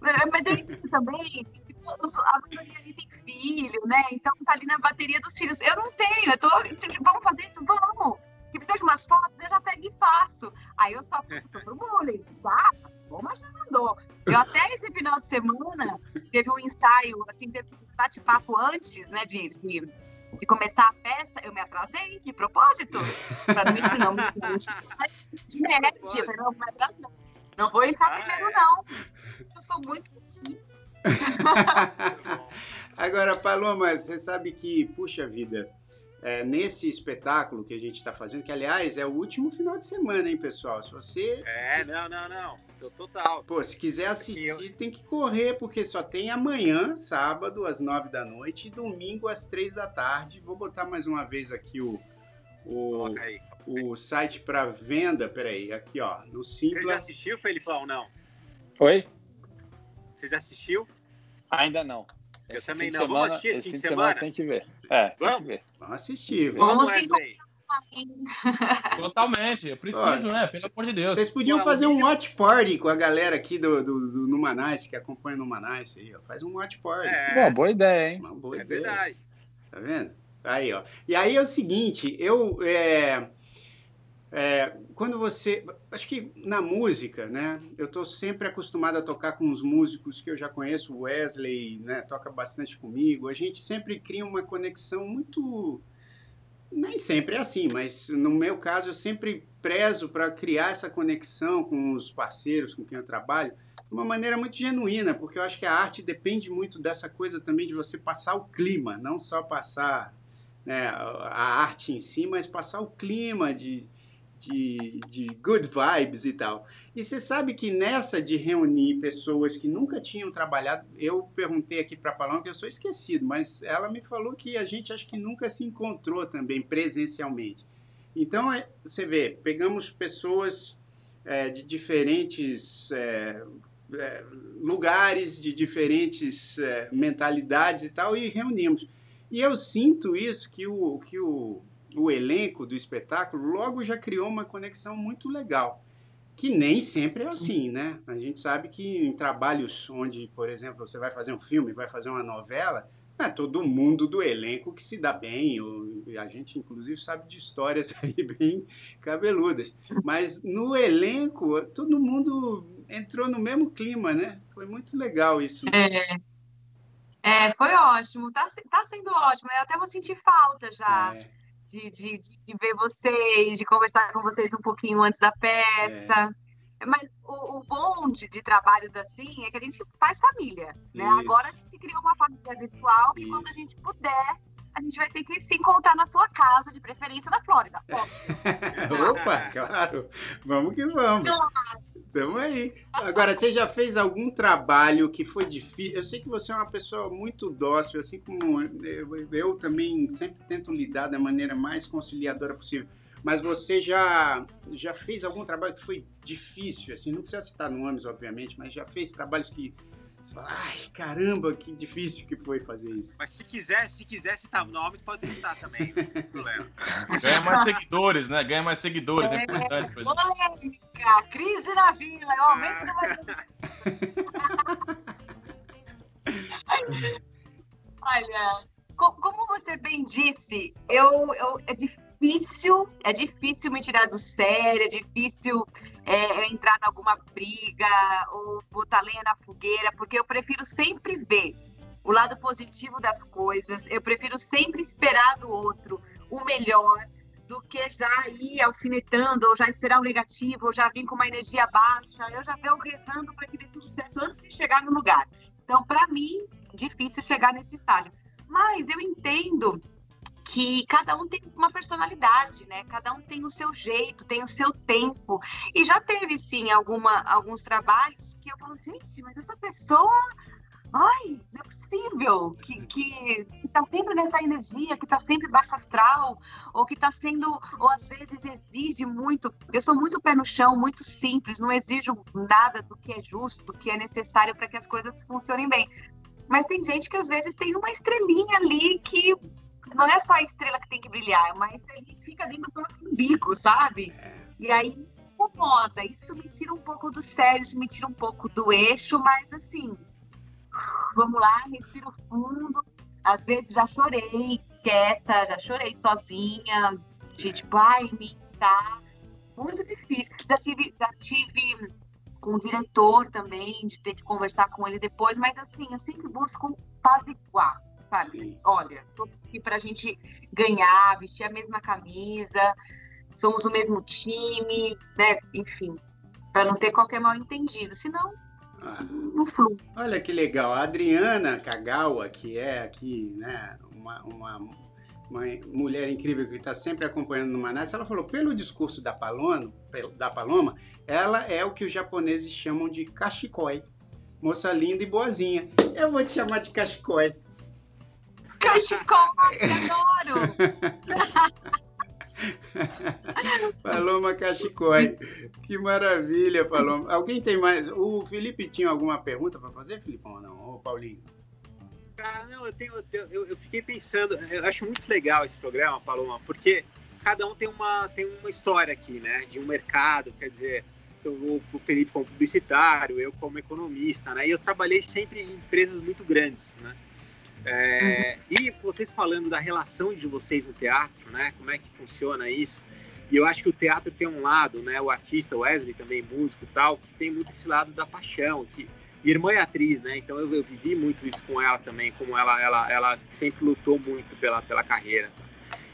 mas eu entendo também a maioria ali tem filho, né? Então tá ali na bateria dos filhos. Eu não tenho, eu tô. Vamos fazer isso? Vamos! Que precisa de umas fotos, eu já pego e faço. Aí eu só pro bullying, tá? Bom, mas já mandou. Eu até esse final de semana teve um ensaio, assim, teve um bate-papo antes, né, de, de, de começar a peça, eu me atrasei de propósito. Pra não me não, me Gente, eu falei, não, me atrasei. Não vou entrar Ah, primeiro, é? não. Eu sou muito assim. Agora, Paloma, você sabe que, puxa vida, é, nesse espetáculo que a gente está fazendo, que aliás é o último final de semana, hein, pessoal? Se você, É, não, não, não. Tô total. pô, se quiser Assim, eu- assistir, tem que correr, porque só tem amanhã, sábado, às nove da noite, e domingo, às três da tarde. Vou botar mais uma vez aqui o, o, Coloca aí. o site para venda. Peraí, aqui, ó, no Você já Simpla. assistiu, Felipão? Não. Oi? Você já assistiu? Ainda não. Eu Esse também não. Vamos semana- assistir esse fim de fim de semana semana? tem que ver. É, Vamos? ver. Vamos assistir, velho. Vamos Vamos. Totalmente. Eu preciso, Ó, né? Pelo amor de Deus. Vocês podiam fazer um um watch party com a galera aqui do, do, do Numanice, que acompanha o Numanice aí, ó. Faz um watch party. É, Pô, boa ideia, hein? Uma boa é ideia. verdade. Tá vendo? Aí, ó. E aí é o seguinte, eu. É, é, quando você. Acho que na música, né? Eu tô sempre acostumado a tocar com os músicos que eu já conheço. O Wesley, né? Toca bastante comigo. A gente sempre cria uma conexão muito. Nem sempre é assim, mas no meu caso eu sempre prezo para criar essa conexão com os parceiros com quem eu trabalho de uma maneira muito genuína, porque eu acho que a arte depende muito dessa coisa também de você passar o clima, não só passar né, a arte em si, mas passar o clima de, de, de good vibes e tal. E você sabe que nessa de reunir pessoas que nunca tinham trabalhado, eu perguntei aqui para a Paloma que eu sou esquecido, mas ela me falou que a gente acho que nunca se encontrou também presencialmente. Então, é, você vê, pegamos pessoas é, de diferentes é, é, lugares, de diferentes é, mentalidades e tal, e reunimos. E eu sinto isso, que o, que o, o elenco do espetáculo logo já criou uma conexão muito legal. Que nem sempre é assim, né? A gente sabe que em trabalhos onde, por exemplo, você vai fazer um filme, vai fazer uma novela, não é todo mundo do elenco que se dá bem. ou- a gente, inclusive, sabe de histórias aí bem cabeludas. Mas no elenco, todo mundo entrou no mesmo clima, né? Foi muito legal isso. É, foi ótimo. Tá, tá sendo ótimo. Eu até vou sentir falta já É, de, de, de, ver vocês, de conversar com vocês um pouquinho antes da peça. Mas o, o bom de, de trabalhos assim é que a gente faz família, né? Isso. Agora a gente criou uma família virtual que quando a Isso. gente puder, a gente vai ter que se encontrar na sua casa, de preferência na Flórida. Opa, claro. Vamos que vamos. Tamo aí. Agora, você já fez algum trabalho que foi difícil? Eu sei que você é uma pessoa muito dócil, assim como eu, eu também sempre tento lidar da maneira mais conciliadora possível. Mas você já, já fez algum trabalho que foi difícil? Assim, não precisa citar nomes, obviamente, mas já fez trabalhos que você fala, ai, caramba, que difícil que foi fazer isso. Mas se quiser, se quiser citar nomes, pode citar também, não tem problema. Ganha mais seguidores, né? Ganha mais seguidores, é, É. importante pra gente. polêmica, crise na vila, é o aumento do Olha, co- como você bem disse, eu, eu- é difícil, é difícil me tirar do sério, é difícil é, entrar em alguma briga ou botar lenha na fogueira, porque eu prefiro sempre ver o lado positivo das coisas, eu prefiro sempre esperar do outro o melhor do que já ir alfinetando, ou já esperar o negativo, ou já vir com uma energia baixa, eu já venho rezando para que dê tudo certo antes de chegar no lugar. Então, para mim, difícil chegar nesse estágio. Mas eu entendo que cada um tem uma personalidade, né? Cada um tem o seu jeito, tem o seu tempo. E já teve, sim, alguma, alguns trabalhos que eu falo, gente, mas essa pessoa. Ai, não é possível que, que, que tá sempre nessa energia, que tá sempre baixo astral, ou que tá sendo, ou às vezes exige muito. Eu sou muito pé no chão, muito simples, não exijo nada do que é justo, do que é necessário para que as coisas funcionem bem. Mas tem gente que às vezes tem uma estrelinha ali que não é só a estrela que tem que brilhar, é estrelinha que fica dentro do próprio umbigo, sabe? E aí incomoda. Isso me tira um pouco do sério, isso me tira um pouco do eixo, mas assim, vamos lá, respiro fundo. Às vezes já chorei quieta, já chorei sozinha, de tipo, ai, me tá muito difícil. Já tive, já tive com o diretor também, de ter que conversar com ele depois, mas assim, eu sempre busco apaziguar, sabe? Olha, tô aqui pra gente ganhar, vestir a mesma camisa, somos o mesmo time, né? Enfim, pra não ter qualquer mal entendido, senão Ah, não flui. olha que legal. A Adriana Kagawa, que é aqui, né, uma, uma, uma mulher incrível que está sempre acompanhando no Manaus, ela falou, pelo discurso da Paloma, da Paloma, ela é o que os japoneses chamam de kashikoi. Moça linda e boazinha. Eu vou te chamar de kashikoi. Cachecol, adoro! Paloma Cachicói. Que maravilha, Paloma. Alguém tem mais? O Felipe tinha alguma pergunta para fazer, Filipão, ou não? Ô, Paulinho? Cara, não, eu, tenho, eu, eu fiquei pensando, eu acho muito legal esse programa, Paloma, porque cada um tem uma, tem uma história aqui, né? De um mercado, quer dizer, eu, o Felipe como publicitário, eu como economista, né? E eu trabalhei sempre em empresas muito grandes, né? É, E vocês falando da relação de vocês no teatro, né? Como é que funciona isso? E eu acho que o teatro tem um lado, né? O artista Wesley também músico e tal, que tem muito esse lado da paixão, que irmã é atriz, né? Então eu, eu vivi muito isso com ela também, como ela, ela, ela sempre lutou muito pela, pela carreira.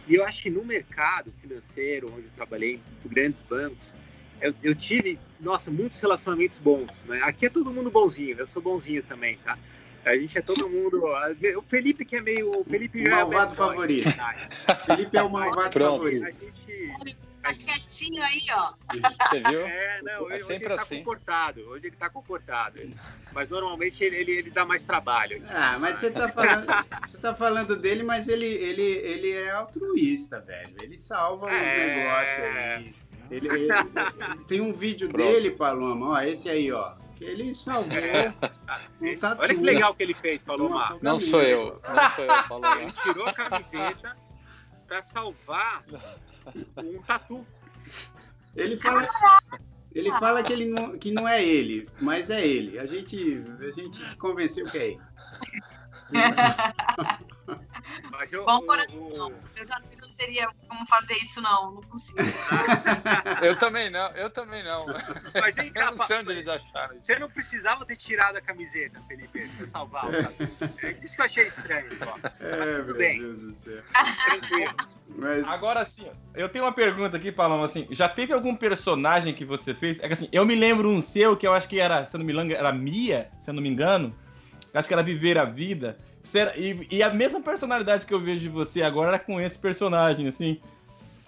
E eu acho que no mercado financeiro, onde eu trabalhei, em grandes bancos, eu, eu tive, nossa, muitos relacionamentos bons, né? Aqui é todo mundo bonzinho, eu sou bonzinho também, tá? A gente é todo mundo. O Felipe que é meio. O Felipe O é malvado boy, favorito. Felipe é o malvado Pronto. favorito. A gente. Tá quietinho aí, ó. Você viu? É, não, É hoje, ele tá assim. comportado. Hoje ele tá comportado. Mas normalmente ele, ele, ele dá mais trabalho. Ah, mas você tá falando, você tá falando dele, mas ele, ele, ele é altruísta, velho. Ele salva os É. negócios aí. Ele, ele- ele- tem um vídeo Pronto. dele, Paloma, ó, esse aí, ó. Que ele salvou um Isso. tatu. Olha que legal que ele fez, Palomar. Não sou eu. Não sou eu, falou. Ele tirou a camiseta pra salvar um tatu. Ele fala, ele fala que, ele não, que não é ele, mas é ele. A gente, a gente se convenceu que é ele. Mas eu, Bom o- coração. o- Eu já não teria como fazer isso, não. Não consigo. Eu também não, eu também não. Mas vem cá, Eu não sei onde eles acharam isso. Você não precisava ter tirado a camiseta, Felipe, pra salvar o tatu. É isso que eu achei estranho só. É, tudo meu bem. Deus do céu. Tranquilo. Mas, Agora sim, eu tenho uma pergunta aqui, Paloma, assim, já teve algum personagem que você fez? É que assim, eu me lembro um seu que eu acho que era, se eu não me engano, era Mia, se eu não me engano. Acho que era Viver a Vida. E, e a mesma personalidade que eu vejo de você agora era com esse personagem, assim.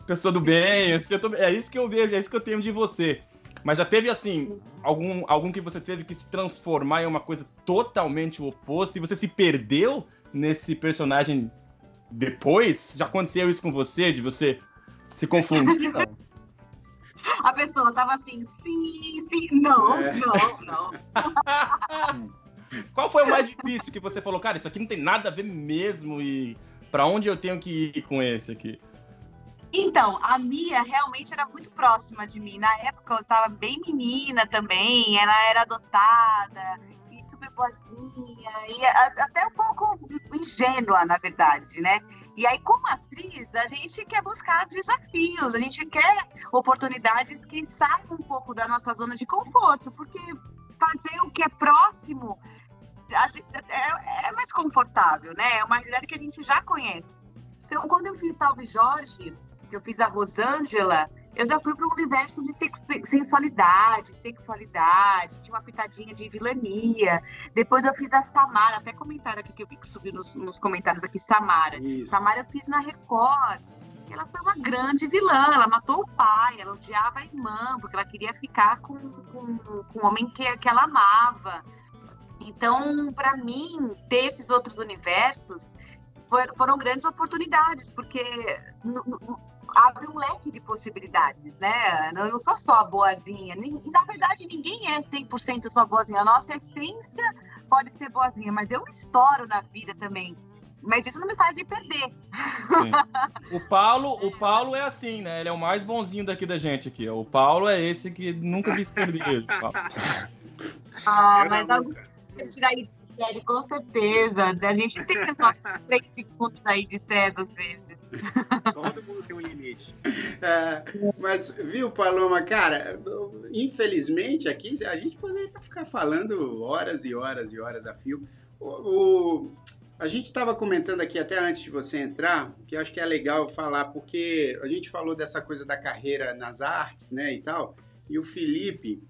Pessoa do bem, assim, eu tô- é isso que eu vejo, é isso que eu tenho de você. Mas já teve, assim, algum, algum que você teve que se transformar em uma coisa totalmente o oposto e você se perdeu nesse personagem depois? Já aconteceu isso com você, de você se confundir? A pessoa tava assim, sim, sim, não, É. não, não. Qual foi o mais difícil que você falou, cara, isso aqui não tem nada a ver mesmo e pra onde eu tenho que ir com esse aqui? Então, a Mia realmente era muito próxima de mim. Na época eu tava bem menina também, ela era adotada e super boazinha, e até um pouco ingênua, na verdade, né? E aí, como atriz, a gente quer buscar desafios, a gente quer oportunidades que saiam um pouco da nossa zona de conforto, porque fazer o que é próximo é, é mais confortável, né? É uma realidade que a gente já conhece. Então, quando eu fiz Salve Jorge, que eu fiz a Rosângela, eu já fui para um universo de sex- sensualidade, sexualidade, tinha uma pitadinha de vilania. Depois eu fiz a Samara, até comentaram aqui que eu vi que subiu nos, nos comentários aqui, Samara. isso. Samara eu fiz na Record. Ela foi uma grande vilã, ela matou o pai, ela odiava a irmã, porque ela queria ficar com, com, com o homem que, que ela amava. Então, para mim, ter esses outros universos for- foram grandes oportunidades, porque abre um leque de possibilidades, né? Eu não sou só boazinha. Na verdade, ninguém é 100% só boazinha. A nossa essência pode ser boazinha, mas eu estouro na vida também. Mas isso não me faz me perder. O Paulo, o Paulo é assim, né? Ele é o mais bonzinho daqui da gente aqui. O Paulo é esse que nunca vi se perder. Ah, Eu mas algum dia tirar de série, com certeza. A gente tem que nossos três segundos aí de série às vezes. Todo mundo tem um limite. É, mas, viu, Paloma, cara, infelizmente aqui a gente poderia ficar falando horas e horas e horas a fio. O, o- A gente estava comentando aqui até antes de você entrar, que acho que é legal falar, porque a gente falou dessa coisa da carreira nas artes, né, e tal, e o Felipe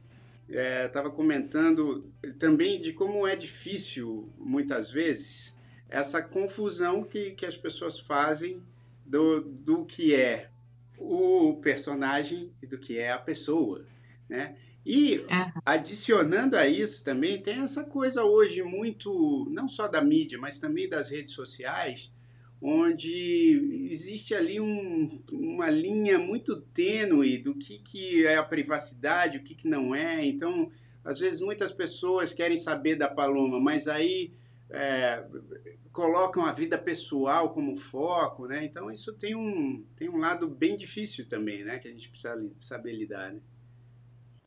estava é, comentando também de como é difícil, muitas vezes, essa confusão que, que as pessoas fazem do, do que é o personagem e do que é a pessoa, né? E adicionando a isso também tem essa coisa hoje muito não só da mídia, mas também das redes sociais, onde existe ali um, uma linha muito tênue do que, que é a privacidade, o que, que não é. Então, às vezes muitas pessoas querem saber da Paloma, mas aí é, colocam a vida pessoal como foco, né? Então isso tem um, tem um lado bem difícil também, né? Que a gente precisa saber lidar, né?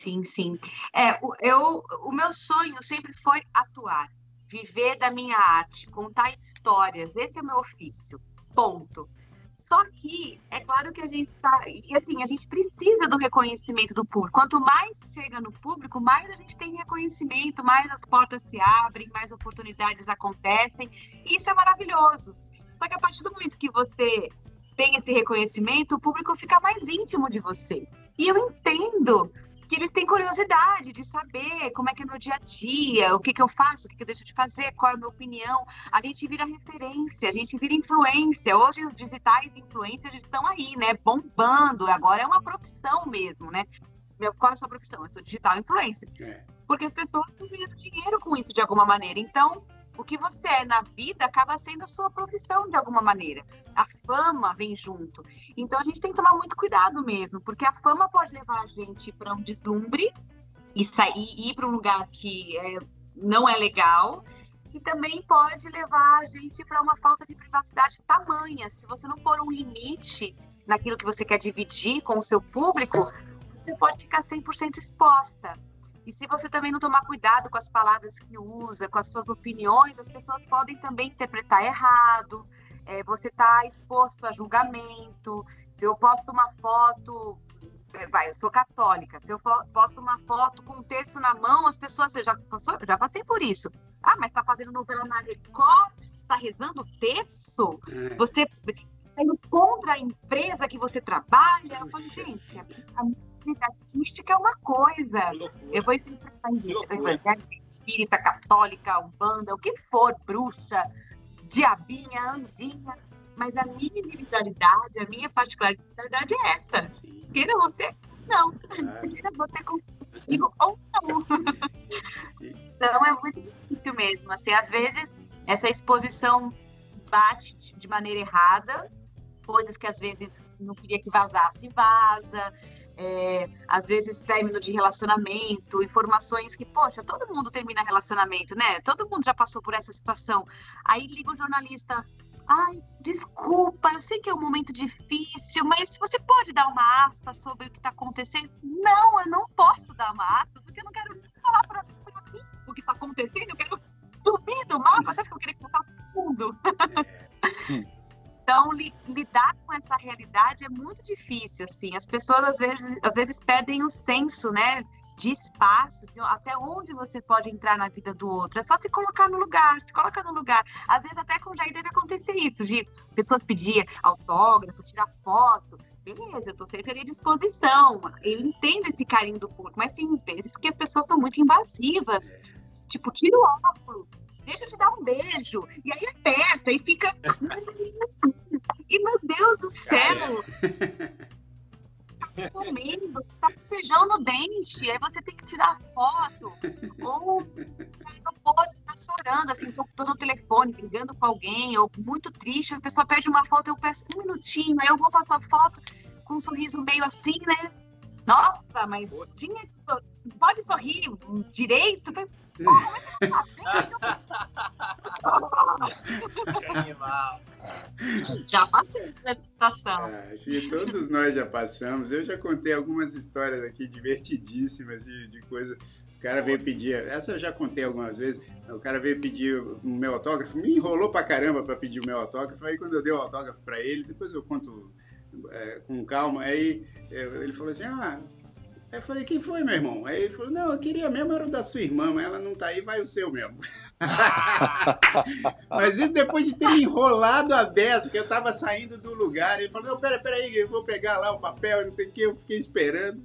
Sim, sim. É, eu, o meu sonho sempre foi atuar, viver da minha arte, contar histórias. Esse é o meu ofício. Ponto. Só que é claro que a gente sabe, e assim, a gente precisa do reconhecimento do público. Quanto mais chega no público, mais a gente tem reconhecimento, mais as portas se abrem, mais oportunidades acontecem. E isso é maravilhoso. Só que a partir do momento que você tem esse reconhecimento, o público fica mais íntimo de você. E eu entendo que eles têm curiosidade de saber como é que é meu dia a dia, o que, que eu faço, o que, que eu deixo de fazer, qual é a minha opinião. A gente vira referência, a gente vira influência. Hoje os digitais influencers estão aí, né? Bombando. Agora é uma profissão mesmo, né? Qual é a sua profissão? Eu sou digital influencer. É. Porque as pessoas estão ganhando dinheiro com isso de alguma maneira. Então, o que você é na vida acaba sendo a sua profissão de alguma maneira. A fama vem junto. Então a gente tem que tomar muito cuidado mesmo, porque a fama pode levar a gente para um deslumbre e sair ir para um lugar que é, não é legal. E também pode levar a gente para uma falta de privacidade tamanha. Se você não pôr um limite naquilo que você quer dividir com o seu público, você pode ficar 100% exposta. E se você também não tomar cuidado com as palavras que usa, com as suas opiniões, as pessoas podem também interpretar errado. É, você está exposto a julgamento. Se eu posto uma foto, é, vai, eu sou católica. Se eu posto uma foto com um terço na mão, as pessoas, eu já, passou, já passei por isso. Ah, mas está fazendo novela na Record? Está rezando terço? É. Você está indo contra a empresa que você trabalha? Eu falo, gente, a minha artística é uma coisa. Eu vou enfrentar evangélica, espírita, católica, umbanda, o que for, bruxa, diabinha, anjinha. Mas a minha individualidade, a minha particularidade é essa. Queira você, não. Queira você comigo ou não. Então é muito difícil mesmo. Assim, às vezes, essa exposição bate de maneira errada, coisas que às vezes não queria que vazasse, vaza é, às vezes término de relacionamento, informações que, poxa, todo mundo termina relacionamento, né? Todo mundo já passou por essa situação. Aí liga o jornalista, ai, desculpa, eu sei que é um momento difícil, mas você pode dar uma aspa sobre o que está acontecendo? Não, eu não posso dar uma aspa, porque eu não quero falar para mim o que está acontecendo, eu quero sumir do mapa, você acha que eu queria contar tudo? É. Então, li, lidar com essa realidade é muito difícil, assim. As pessoas, às vezes, às vezes perdem o senso, né? De espaço, de até onde você pode entrar na vida do outro. É só se colocar no lugar, se coloca no lugar. Às vezes até com o Jair deve acontecer isso, de pessoas pedir autógrafo, tirar foto. Beleza, eu tô sempre ali à disposição. Eu entendo esse carinho do público, mas tem vezes que as pessoas são muito invasivas. Tipo, tira o óculos, deixa eu te dar um beijo. E aí aperta e fica. e meu Deus do céu! Tá comendo, tá com feijão no dente, aí você tem que tirar foto. Ou tá no tá chorando, assim, tô, tô no telefone, brigando com alguém, ou muito triste, a pessoa pede uma foto, eu peço um minutinho, aí eu vou passar foto com um sorriso meio assim, né? Nossa, mas tinha pode sorrir direito? Já passei essa situação. É, acho que todos nós já passamos. Eu já contei algumas histórias aqui divertidíssimas de, de coisa. O cara veio pedir, essa eu já contei algumas vezes. O cara veio pedir o meu autógrafo, me enrolou pra caramba pra pedir o meu autógrafo. Aí quando eu dei o autógrafo pra ele, depois eu conto é, com calma. Aí ele falou assim: Ah, Aí eu falei, quem foi, meu irmão? Aí ele falou, não, eu queria mesmo era o da sua irmã, mas ela não tá aí, vai o seu mesmo. mas isso depois de ter me enrolado a beça, porque eu tava saindo do lugar. Ele falou, não, pera, pera aí, eu vou pegar lá o papel, não sei o que, eu fiquei esperando.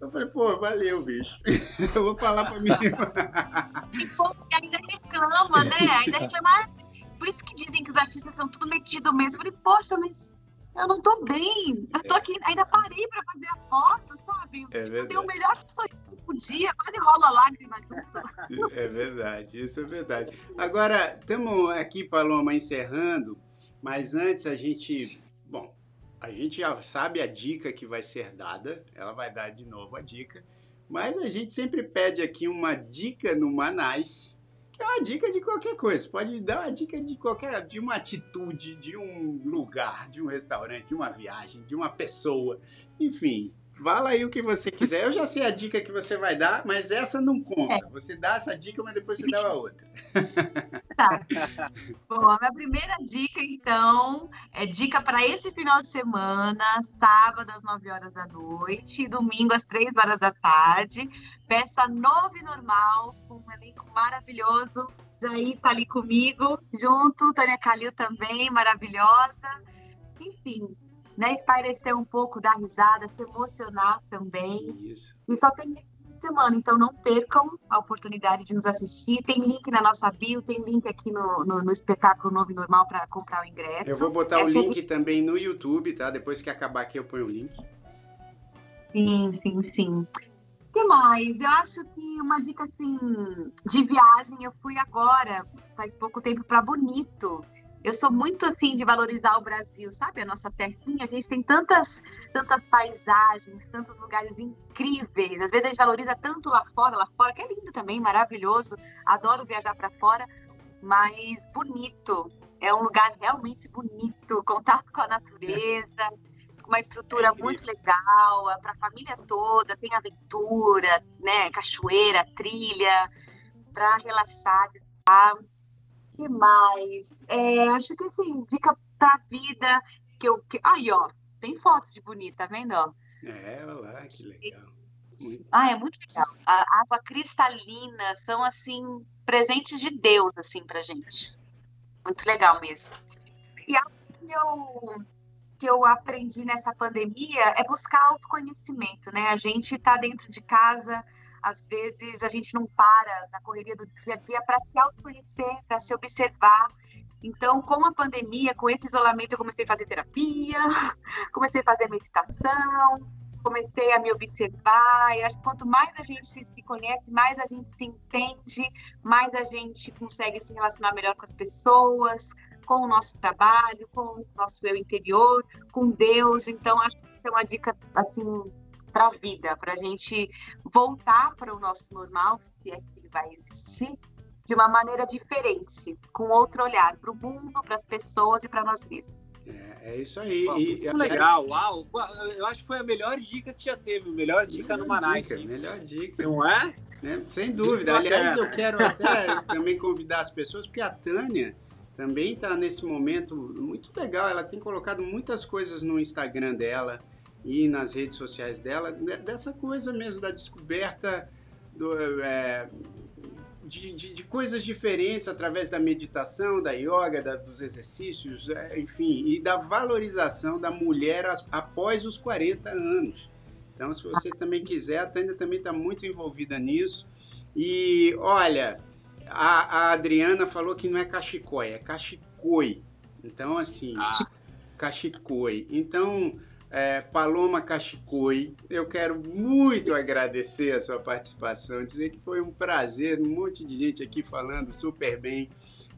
Eu falei, pô, valeu, bicho. eu vou falar pra irmã. E ainda reclama, né? Ainda reclama. Por isso que dizem que os artistas são tudo metido mesmo. Eu falei, poxa, mas eu não tô bem. Eu tô aqui, ainda parei pra fazer a foto, sabe? É verdade. Deu o melhor sorriso que podia, quase rola lágrima junto. É verdade, isso é verdade. Agora, estamos aqui, Paloma, encerrando, mas antes a gente. Bom, a gente já sabe a dica que vai ser dada, ela vai dar de novo a dica, mas a gente sempre pede aqui uma dica no Manais é uma dica de qualquer coisa. Pode dar uma dica de qualquer, de uma atitude, de um lugar, de um restaurante, de uma viagem, de uma pessoa. Enfim, fala aí o que você quiser. Eu já sei a dica que você vai dar, mas essa não conta. É. Você dá essa dica, mas depois você dá a outra. Tá. Bom, a minha primeira dica, então, é dica para esse final de semana, sábado às 9 horas da noite, domingo às 3 horas da tarde. Peça nove normal, com um elenco maravilhoso. Daí tá ali comigo, junto, Tânia Calil também, maravilhosa. Enfim, né, espairecer um pouco, dar risada, se emocionar também. Isso. E só tem esse fim de semana, então não percam a oportunidade de nos assistir. Tem link na nossa bio, tem link aqui no, no, no espetáculo Novo e Normal para comprar o ingresso. Eu vou botar É o que link também no YouTube, tá? Depois que acabar aqui eu ponho o link. Sim, sim, sim. O que mais? Eu acho que uma dica assim de viagem, eu fui agora, faz pouco tempo, para Bonito. Eu sou muito assim de valorizar o Brasil, sabe? A nossa terrinha, a gente tem tantas, tantas paisagens, tantos lugares incríveis. Às vezes a gente valoriza tanto lá fora, lá fora, que é lindo também, maravilhoso. Adoro viajar para fora, mas bonito. É um lugar realmente bonito, contato com a natureza, uma estrutura muito legal, é para a família toda, tem aventura, né, cachoeira, trilha, para relaxar, tá? Que mais? É, acho que assim, dica pra vida que eu. Que... Aí, ó, tem fotos de bonita, tá vendo? Ó? É, olha lá, que legal. Muito- Ah, é muito legal. A água cristalina são assim presentes de Deus assim pra gente. Muito legal mesmo. E algo que eu que eu aprendi nessa pandemia é buscar autoconhecimento, né? A gente tá dentro de casa, às vezes a gente não para na correria do dia a dia para se autoconhecer, para se observar. Então, com a pandemia, com esse isolamento, eu comecei a fazer terapia, comecei a fazer meditação, comecei a me observar. E acho que quanto mais a gente se conhece, mais a gente se entende, mais a gente consegue se relacionar melhor com as pessoas, com o nosso trabalho, com o nosso eu interior, com Deus. Então, acho que isso é uma dica assim para a vida, para a gente voltar para o nosso normal, se é que ele vai existir, de uma maneira diferente, com outro olhar para o mundo, para as pessoas e para nós mesmos. É, é isso aí. Pô, E, muito aliás, legal, uau. Eu acho que foi a melhor dica que já teve, a melhor dica no melhor Manais. dica, melhor dica. Não é? né? Sem dúvida. Bacana. Aliás, eu quero até também convidar as pessoas, porque a Tânia também está nesse momento muito legal. Ela tem colocado muitas coisas no Instagram dela e nas redes sociais dela, de- dessa coisa mesmo da descoberta do, é, de, de- de coisas diferentes através da meditação, da yoga, da- dos exercícios, é, enfim, e da valorização da mulher após os 40 anos. Então, se você também quiser, a Tânia também está muito envolvida nisso. E olha, a, a Adriana falou que não é cachicói, é cachicoi. Então, assim, Ah. cachicoi. Então, é, Paloma Cachicoi, eu quero muito agradecer a sua participação, dizer que foi um prazer, um monte de gente aqui falando super bem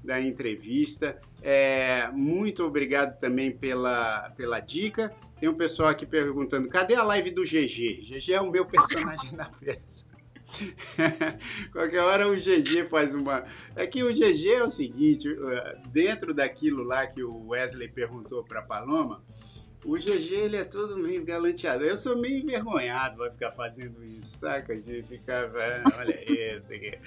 da entrevista. É, muito obrigado também pela, pela dica. Tem um pessoal aqui perguntando: cadê a live do GG? GG é o meu personagem da peça. Qualquer hora o GG faz uma. É que o GG é o seguinte: uh, dentro daquilo lá que o Wesley perguntou para Paloma, o GG ele é todo meio galanteado. Eu sou meio envergonhado vai ficar fazendo isso, saca? De ficar, ah, olha aí, não sei o quê.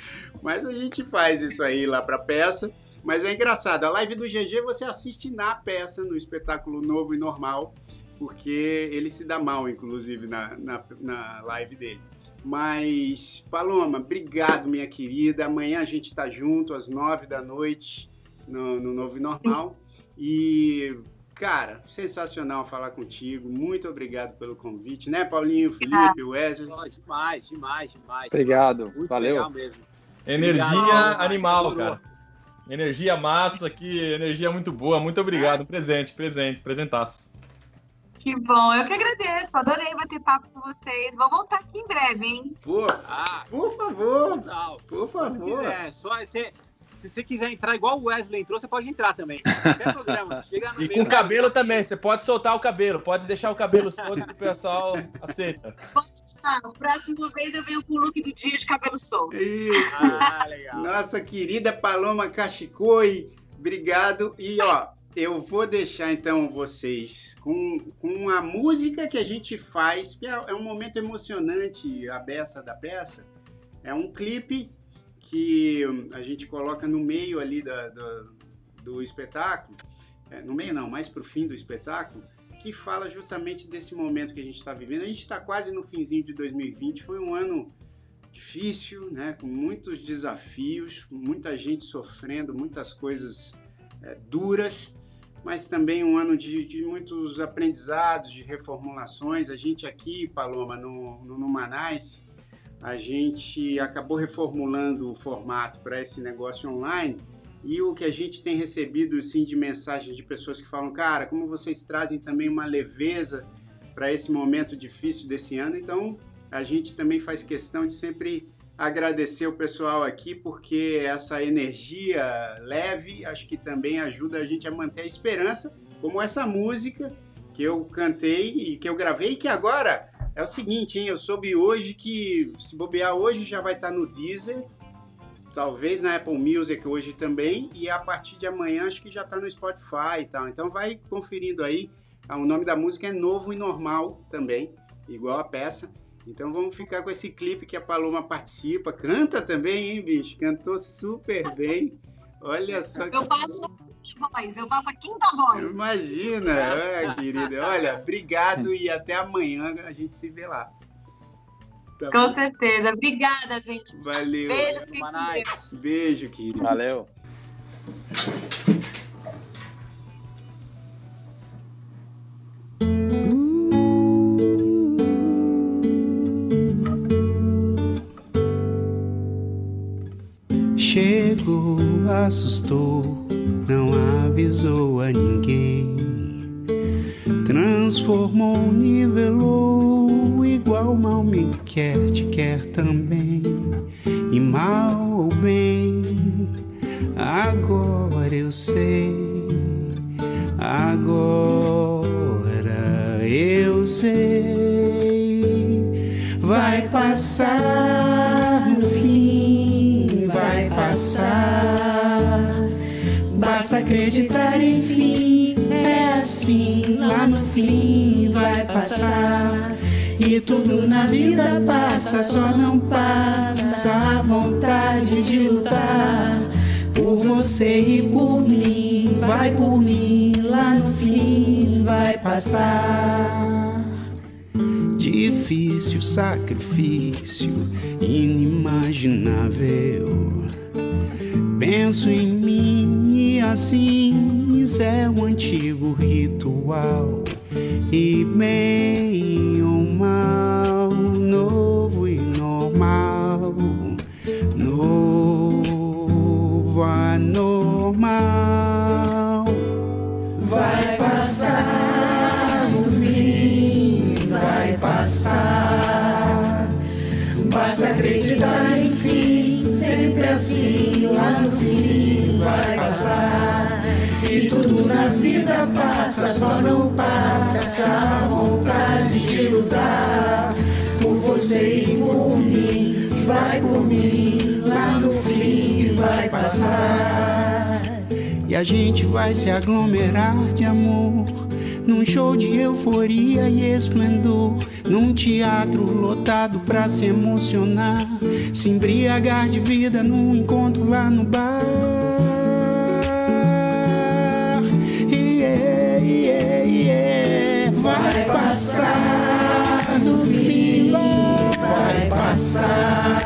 Mas a gente faz isso aí lá pra peça. Mas é engraçado, a live do GG você assiste na peça, no espetáculo novo e normal. porque ele se dá mal, inclusive, na, na, na live dele. Mas, Paloma, obrigado, minha querida. Amanhã a gente está junto às nove da noite no, no Novo e Normal. E, cara, sensacional falar contigo. Muito obrigado pelo convite, né, Paulinho, Felipe, Wesley? Demais, demais, demais. Obrigado, Muito valeu. legal mesmo. Energia Obrigado, animal, cara. Energia massa aqui, energia muito boa. Muito obrigado. Presente, presente, presentaço. Que bom, eu que agradeço. Adorei bater papo com vocês. Vou voltar aqui em breve, hein? Pô, Ah, por favor, por favor. quiser, só você, se você quiser entrar igual o Wesley entrou, você pode entrar também. Qualquer programa. Chega no E meio com cabelo também, você pode soltar o cabelo, pode deixar o cabelo solto que o pessoal aceita. Pode estar. Próxima vez eu venho com o look do dia de cabelo solto. Isso. Ah, legal. Nossa querida Paloma Cachicoi, obrigado. E ó, eu vou deixar então vocês com, com a música que a gente faz, que é, é um momento emocionante, a beça da peça. É um clipe que a gente coloca no meio ali da, da- do espetáculo, É, no meio não, mais pro fim do espetáculo, que fala justamente desse momento que a gente está vivendo. A gente está quase no finzinho de 2020, foi um ano difícil, né? com muitos desafios, muita gente sofrendo, muitas coisas é, duras, mas também um ano de, de muitos aprendizados, de reformulações. A gente aqui, Paloma, no, no Numanais, a gente acabou reformulando o formato para esse negócio online e o que a gente tem recebido assim, de mensagens de pessoas que falam, cara, como vocês trazem também uma leveza para esse momento difícil desse ano, então a gente também faz questão de sempre agradecer o pessoal aqui, porque essa energia leve acho que também ajuda a gente a manter a esperança, como essa música que eu cantei e que eu gravei, e que agora é o seguinte, hein? Eu soube hoje que, se bobear hoje, já vai estar no Deezer, talvez na Apple Music hoje também, e a partir de amanhã acho que já está no Spotify e tal. Então vai conferindo aí. Ah, O nome da música é Novo e Normal também, igual a peça. Então vamos ficar com esse clipe que a Paloma participa. Canta também, hein, bicho? Cantou super bem. Olha só que. Eu quinta voz, eu faço a quinta voz. Imagina, é, querida. Olha, obrigado e até amanhã a gente se vê lá. Tá Com bom? certeza. Obrigada, gente. Valeu. Beijo. Deus. Beijo, querido. Valeu. Chegou, assustou, não avisou a ninguém. Transformou, nivelou, igual mal me quer, te quer também. E mal ou bem, agora eu sei. Agora eu sei. Vai passar Basta acreditar, enfim, é assim. Lá no fim vai passar. E tudo na vida passa, só não passa a vontade de lutar por você e por mim. Vai por mim, lá no fim vai passar. Difícil sacrifício, inimaginável. Penso em mim assim, é um antigo ritual. E bem ou mal, novo e normal, novo anormal. Vai passar no fim, vai passar. Basta acreditar, enfim, sempre assim, lá no fim E tudo na vida passa, só não passa a vontade de lutar por você e por mim. Vai por mim, lá no fim vai passar. E a gente vai se aglomerar de amor. Num show de euforia e esplendor. Num teatro lotado pra se emocionar. Se embriagar de vida num encontro lá no bar. passar, no fim vai passar.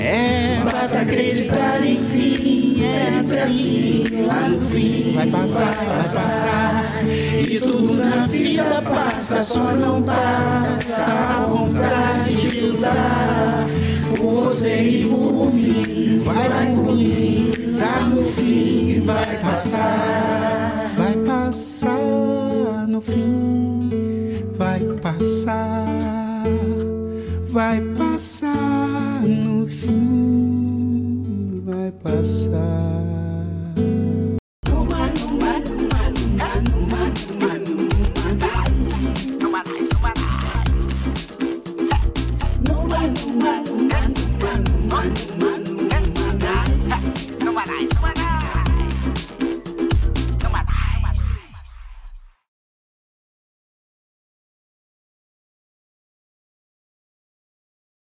É, basta acreditar, enfim, é sempre assim. Lá no fim vai passar, vai passar. E tudo na vida passa, só não passa a vontade de lutar. Por você e por mim, vai por mim. Tá no fim, vai passar, vai passar no fim vai passar. Vai passar no fim, vai passar.